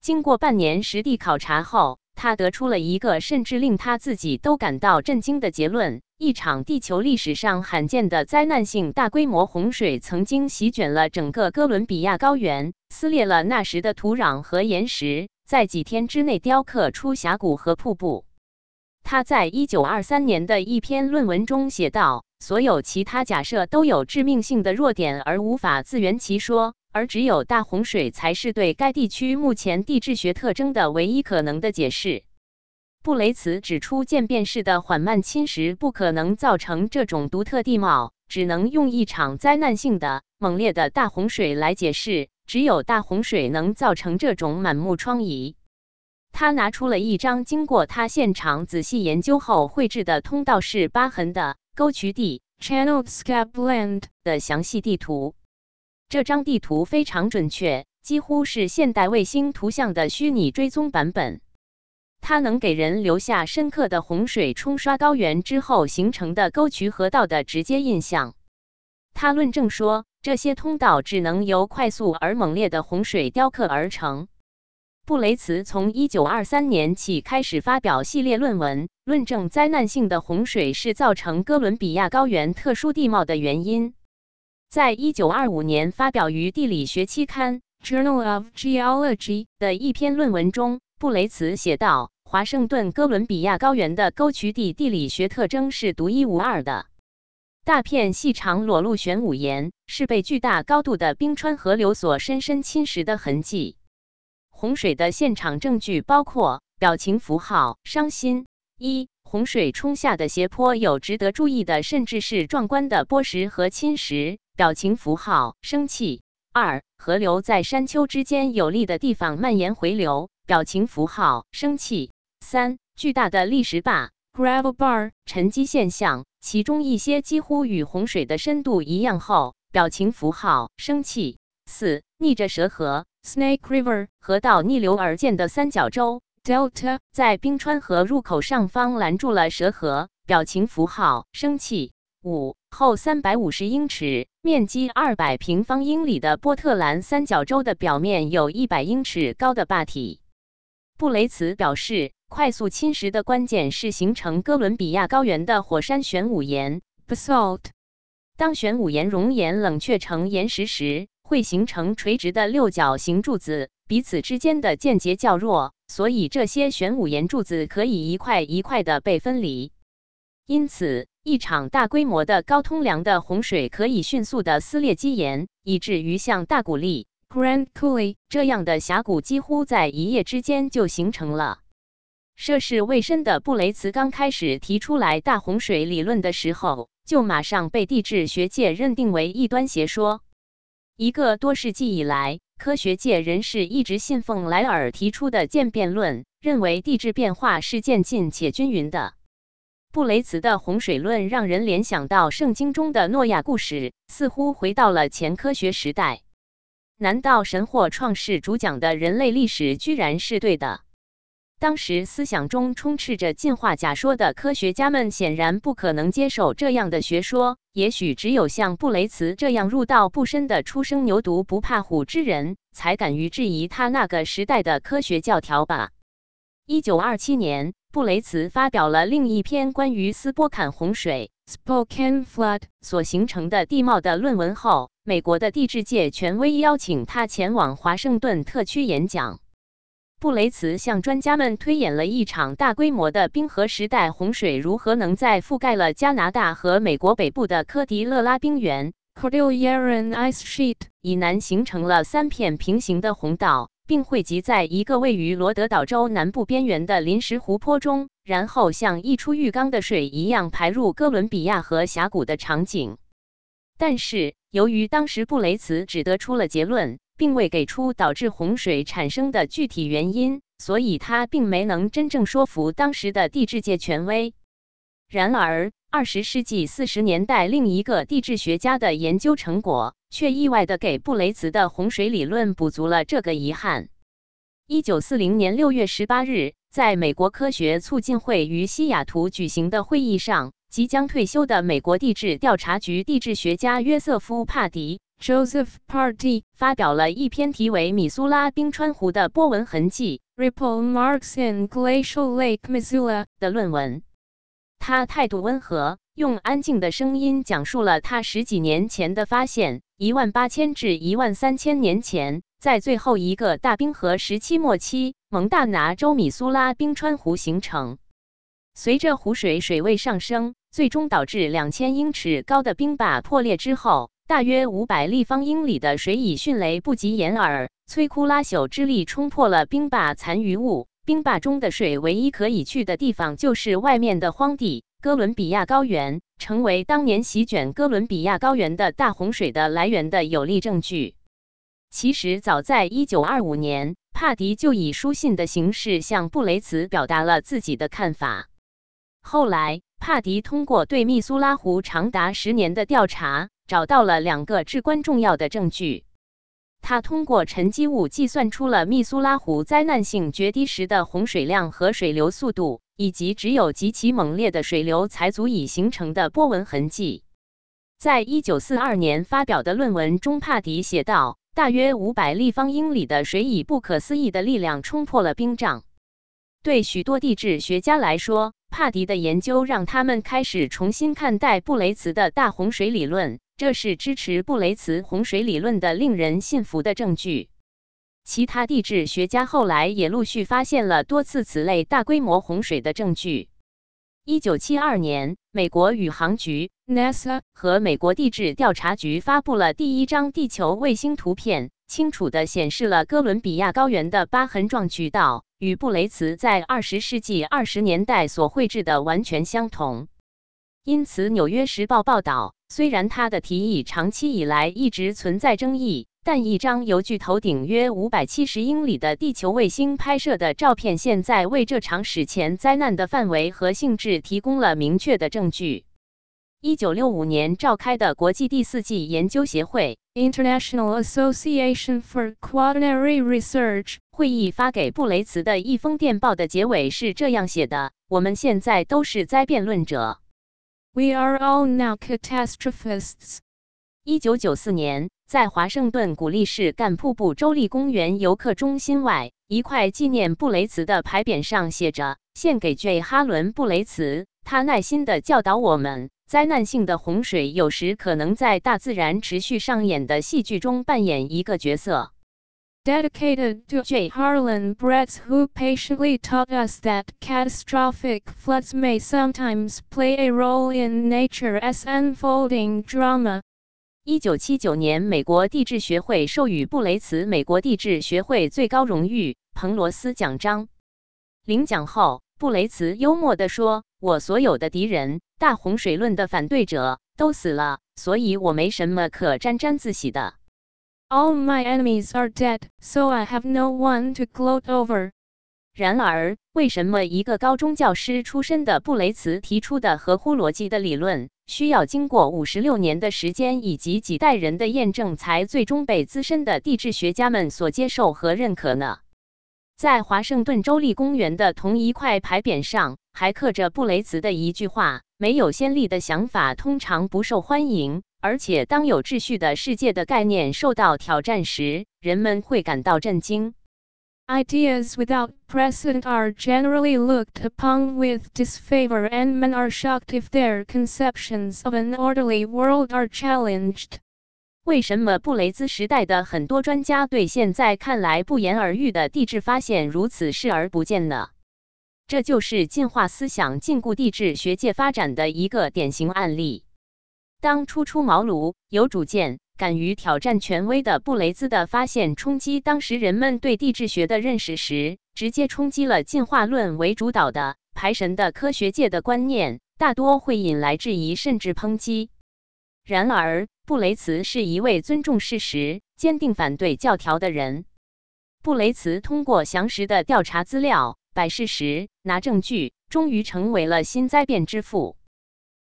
经过半年实地考察后，他得出了一个甚至令他自己都感到震惊的结论：一场地球历史上罕见的灾难性大规模洪水曾经席卷了整个哥伦比亚高原，撕裂了那时的土壤和岩石，在几天之内雕刻出峡谷和瀑布。他在一九二三年的一篇论文中写道：“所有其他假设都有致命性的弱点，而无法自圆其说。”而只有大洪水才是对该地区目前地质学特征的唯一可能的解释。布雷茨指出，渐变式的缓慢侵蚀不可能造成这种独特地貌，只能用一场灾难性的、猛烈的大洪水来解释。只有大洪水能造成这种满目疮痍。他拿出了一张经过他现场仔细研究后绘制的通道式疤痕的沟渠地 （channel Scabland） 的详细地图。这张地图非常准确，几乎是现代卫星图像的虚拟追踪版本。它能给人留下深刻的洪水冲刷高原之后形成的沟渠河道的直接印象。他论证说，这些通道只能由快速而猛烈的洪水雕刻而成。布雷茨从1923年起开始发表系列论文，论证灾难性的洪水是造成哥伦比亚高原特殊地貌的原因。在一九二五年发表于地理学期刊《Journal of Geology》的一篇论文中，布雷茨写道：“华盛顿哥伦比亚高原的沟渠地地理学特征是独一无二的。大片细长裸露玄武岩是被巨大高度的冰川河流所深深侵蚀的痕迹。洪水的现场证据包括表情符号：伤心一。”洪水冲下的斜坡有值得注意的，甚至是壮观的剥蚀和侵蚀。表情符号：生气。二、河流在山丘之间有利的地方蔓延回流。表情符号：生气。三、巨大的砾石坝 （gravel bar） 沉积现象，其中一些几乎与洪水的深度一样厚。表情符号：生气。四、逆着蛇河 （snake river） 河道逆流而建的三角洲。Delta 在冰川河入口上方拦住了蛇河。表情符号：生气。五厚三百五十英尺、面积二百平方英里的波特兰三角洲的表面有一百英尺高的坝体。布雷茨表示，快速侵蚀的关键是形成哥伦比亚高原的火山玄武岩 （basalt）。当玄武岩熔岩冷却成岩石时，会形成垂直的六角形柱子，彼此之间的间接较弱。所以这些玄武岩柱子可以一块一块的被分离，因此一场大规模的高通梁的洪水可以迅速的撕裂基岩，以至于像大谷粒 （Grand Coulee） 这样的峡谷几乎在一夜之间就形成了。涉世未深的布雷茨刚开始提出来大洪水理论的时候，就马上被地质学界认定为异端邪说。一个多世纪以来。科学界人士一直信奉莱尔提出的渐变论，认为地质变化是渐进且均匀的。布雷茨的洪水论让人联想到圣经中的诺亚故事，似乎回到了前科学时代。难道神或创世主讲的人类历史居然是对的？当时思想中充斥着进化假说的科学家们显然不可能接受这样的学说。也许只有像布雷茨这样入道不深的初生牛犊不怕虎之人，才敢于质疑他那个时代的科学教条吧。一九二七年，布雷茨发表了另一篇关于斯波坎洪水 （Spokane Flood） 所形成的地貌的论文后，美国的地质界权威邀请他前往华盛顿特区演讲。布雷茨向专家们推演了一场大规模的冰河时代洪水如何能在覆盖了加拿大和美国北部的科迪勒拉冰原 （Cordillera Ice Sheet） 以南形成了三片平行的洪道，并汇集在一个位于罗德岛州南部边缘的临时湖泊中，然后像溢出浴缸的水一样排入哥伦比亚河峡谷的场景。但是，由于当时布雷茨只得出了结论。并未给出导致洪水产生的具体原因，所以他并没能真正说服当时的地质界权威。然而，二十世纪四十年代另一个地质学家的研究成果，却意外地给布雷茨的洪水理论补足了这个遗憾。一九四零年六月十八日，在美国科学促进会于西雅图举行的会议上，即将退休的美国地质调查局地质学家约瑟夫·帕迪 （Joseph Party 发表了一篇题为《米苏拉冰川湖的波纹痕迹》（Ripple Marks in Glacial Lake Missoula） 的论文。他态度温和，用安静的声音讲述了他十几年前的发现：一万八千至一万三千年前，在最后一个大冰河时期末期，蒙大拿州米苏拉冰川湖形成。随着湖水水位上升，最终导致两千英尺高的冰坝破裂之后，大约五百立方英里的水以迅雷不及掩耳、摧枯拉朽之力冲破了冰坝残余物。冰坝中的水唯一可以去的地方就是外面的荒地——哥伦比亚高原，成为当年席卷哥伦比亚高原的大洪水的来源的有力证据。其实，早在1925年，帕迪就以书信的形式向布雷茨表达了自己的看法。后来，帕迪通过对密苏拉湖长达十年的调查，找到了两个至关重要的证据。他通过沉积物计算出了密苏拉湖灾难性决堤时的洪水量和水流速度，以及只有极其猛烈的水流才足以形成的波纹痕迹。在一九四二年发表的论文中，帕迪写道：“大约五百立方英里的水以不可思议的力量冲破了冰障。”对许多地质学家来说，帕迪的研究让他们开始重新看待布雷茨的大洪水理论。这是支持布雷茨洪水理论的令人信服的证据。其他地质学家后来也陆续发现了多次此类大规模洪水的证据。一九七二年，美国宇航局 （NASA） 和美国地质调查局发布了第一张地球卫星图片，清楚地显示了哥伦比亚高原的疤痕状渠道，与布雷茨在二十世纪二十年代所绘制的完全相同。因此，《纽约时报》报道。虽然他的提议长期以来一直存在争议，但一张由距头顶约五百七十英里的地球卫星拍摄的照片，现在为这场史前灾难的范围和性质提供了明确的证据。一九六五年召开的国际第四纪研究协会 （International Association for Quaternary Research） 会议发给布雷茨的一封电报的结尾是这样写的：“我们现在都是灾辩论者。” We are all now catastrophists。一九九四年，在华盛顿古力市干瀑布州立公园游客中心外，一块纪念布雷茨的牌匾上写着：“献给 J. 哈伦·布雷茨，他耐心地教导我们，灾难性的洪水有时可能在大自然持续上演的戏剧中扮演一个角色。” Dedicated to J. Harlan Bretz who patiently taught us that catastrophic floods may sometimes play a role in nature's unfolding drama. 一九七九年，美国地质学会授予布雷茨美国地质学会最高荣誉彭罗斯奖章。领奖后，布雷茨幽默地说：“我所有的敌人，大洪水论的反对者，都死了，所以我没什么可沾沾自喜的。” All my enemies are dead, so I have no one to gloat over. 然而，为什么一个高中教师出身的布雷茨提出的合乎逻辑的理论，需要经过五十六年的时间以及几代人的验证，才最终被资深的地质学家们所接受和认可呢？在华盛顿州立公园的同一块牌匾上，还刻着布雷茨的一句话：“没有先例的想法通常不受欢迎。”而且，当有秩序的世界的概念受到挑战时，人们会感到震惊。Ideas without precedent are generally looked upon with disfavor, and men are shocked if their conceptions of an orderly world are challenged. 为什么布雷兹时代的很多专家对现在看来不言而喻的地质发现如此视而不见呢？这就是进化思想禁锢地质学界发展的一个典型案例。当初出茅庐、有主见、敢于挑战权威的布雷兹的发现冲击当时人们对地质学的认识时，直接冲击了进化论为主导的排神的科学界的观念，大多会引来质疑甚至抨击。然而，布雷茨是一位尊重事实、坚定反对教条的人。布雷茨通过详实的调查资料、摆事实、拿证据，终于成为了新灾变之父。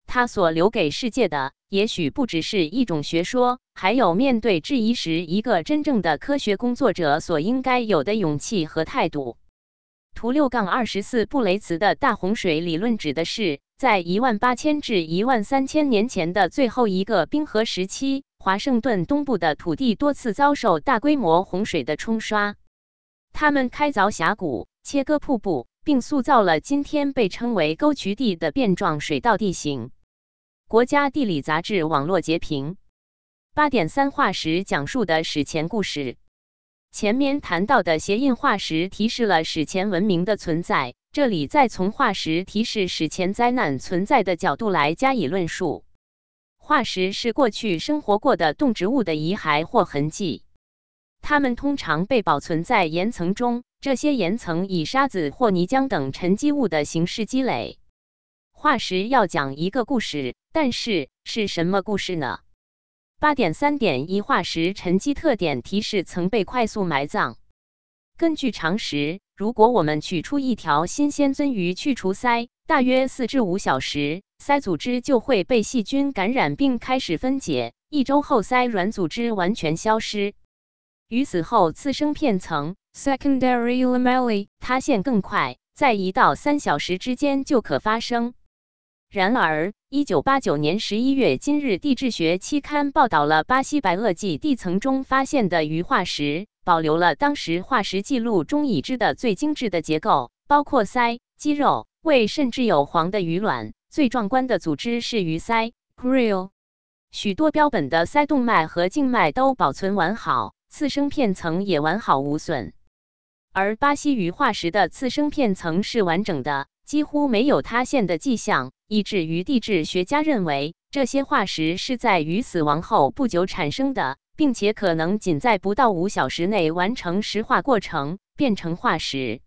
他所留给世界的，也许不只是一种学说，还有面对质疑时一个真正的科学工作者所应该有的勇气和态度。图六杠二十四，布雷茨的大洪水理论指的是，在一万八千至一万三千年前的最后一个冰河时期，华盛顿东部的土地多次遭受大规模洪水的冲刷，他们开凿峡谷、切割瀑布，并塑造了今天被称为沟渠地的变状水道地形。国家地理杂志网络截屏。八点三化石讲述的史前故事。前面谈到的鞋印化石提示了史前文明的存在，这里再从化石提示史前灾难存在的角度来加以论述。化石是过去生活过的动植物的遗骸或痕迹，它们通常被保存在岩层中，这些岩层以沙子或泥浆等沉积物的形式积累。化石要讲一个故事，但是是什么故事呢？八点三点一化石沉积特点提示曾被快速埋葬。根据常识，如果我们取出一条新鲜鳟鱼去除鳃，大约四至五小时，鳃组织就会被细菌感染并开始分解。一周后，鳃软组织完全消失。鱼死后，次生片层 （secondary lamellae） 塌陷更快，在一到三小时之间就可发生。然而，一九八九年十一月，《今日地质学》期刊报道了巴西白垩纪地层中发现的鱼化石，保留了当时化石记录中已知的最精致的结构，包括鳃、肌肉、胃，甚至有黄的鱼卵。最壮观的组织是鱼鳃 （grill），许多标本的鳃动脉和静脉都保存完好，次生片层也完好无损。而巴西鱼化石的次生片层是完整的，几乎没有塌陷的迹象。以至于地质学家认为，这些化石是在鱼死亡后不久产生的，并且可能仅在不到五小时内完成石化过程，变成化石。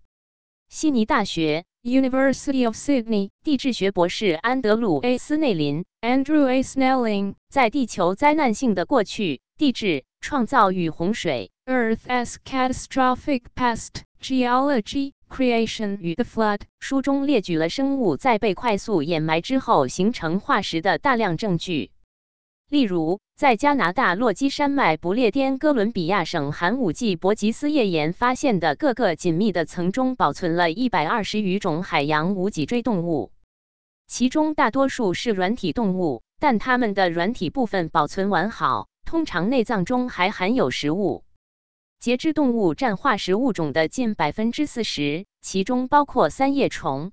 悉尼大学 （University of Sydney） 地质学博士安德鲁 ·A· 斯内林 （Andrew A. Snelling） 在《地球灾难性的过去：地质创造与洪水》（Earth as Catastrophic Past: Geology）。Creation 与 The Flood 书中列举了生物在被快速掩埋之后形成化石的大量证据。例如，在加拿大落基山脉不列颠哥伦比亚省寒武纪伯吉斯页岩发现的各个紧密的层中，保存了一百二十余种海洋无脊椎动物，其中大多数是软体动物，但它们的软体部分保存完好，通常内脏中还含有食物。节肢动物占化石物种的近百分之四十，其中包括三叶虫。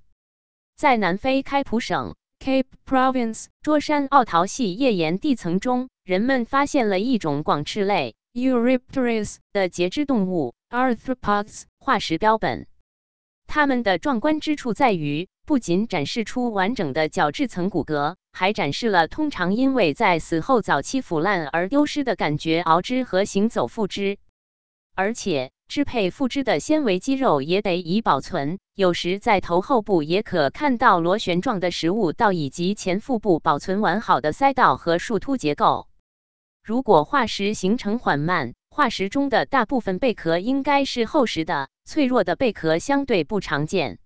在南非开普省 （Cape Province） 桌山奥陶系页岩地层中，人们发现了一种广翅类 （Eurypteres） 的节肢动物 （Arthropods） 化石标本。它们的壮观之处在于，不仅展示出完整的角质层骨骼，还展示了通常因为在死后早期腐烂而丢失的感觉螯肢和行走腹肢。而且，支配腹肢的纤维肌肉也得以保存。有时在头后部也可看到螺旋状的食物道，以及前腹部保存完好的鳃道和树突结构。如果化石形成缓慢，化石中的大部分贝壳应该是厚实的，脆弱的贝壳相对不常见。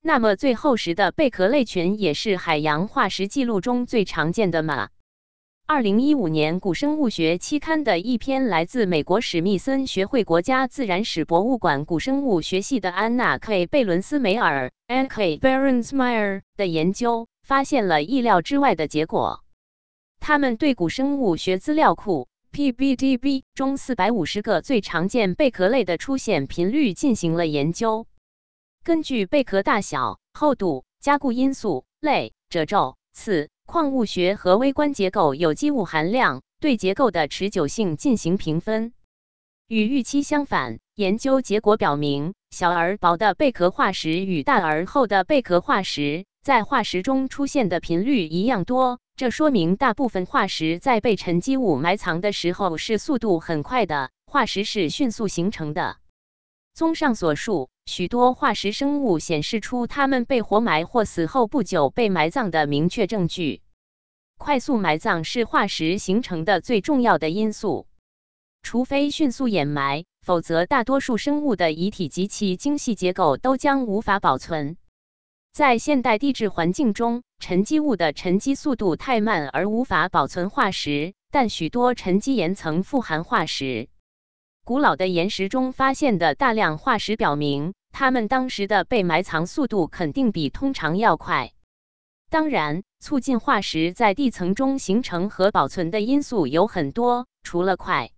那么，最厚实的贝壳类群也是海洋化石记录中最常见的吗？二零一五年古生物学期刊的一篇来自美国史密森学会国家自然史博物馆古生物学系的安娜 ·K· 贝伦斯梅尔 （A.K. Berensmeyer） 的研究，发现了意料之外的结果。他们对古生物学资料库 （PBDB） 中四百五十个最常见贝壳类的出现频率进行了研究。根据贝壳大小、厚度、加固因素、类、褶皱、刺。矿物学和微观结构有机物含量对结构的持久性进行评分。与预期相反，研究结果表明，小而薄的贝壳化石与大而厚的贝壳化石在化石中出现的频率一样多。这说明大部分化石在被沉积物埋藏的时候是速度很快的，化石是迅速形成的。综上所述，许多化石生物显示出它们被活埋或死后不久被埋葬的明确证据。快速埋葬是化石形成的最重要的因素。除非迅速掩埋，否则大多数生物的遗体及其精细结构都将无法保存。在现代地质环境中，沉积物的沉积速度太慢而无法保存化石，但许多沉积岩层富含化石。古老的岩石中发现的大量化石表明，它们当时的被埋藏速度肯定比通常要快。当然，促进化石在地层中形成和保存的因素有很多，除了快。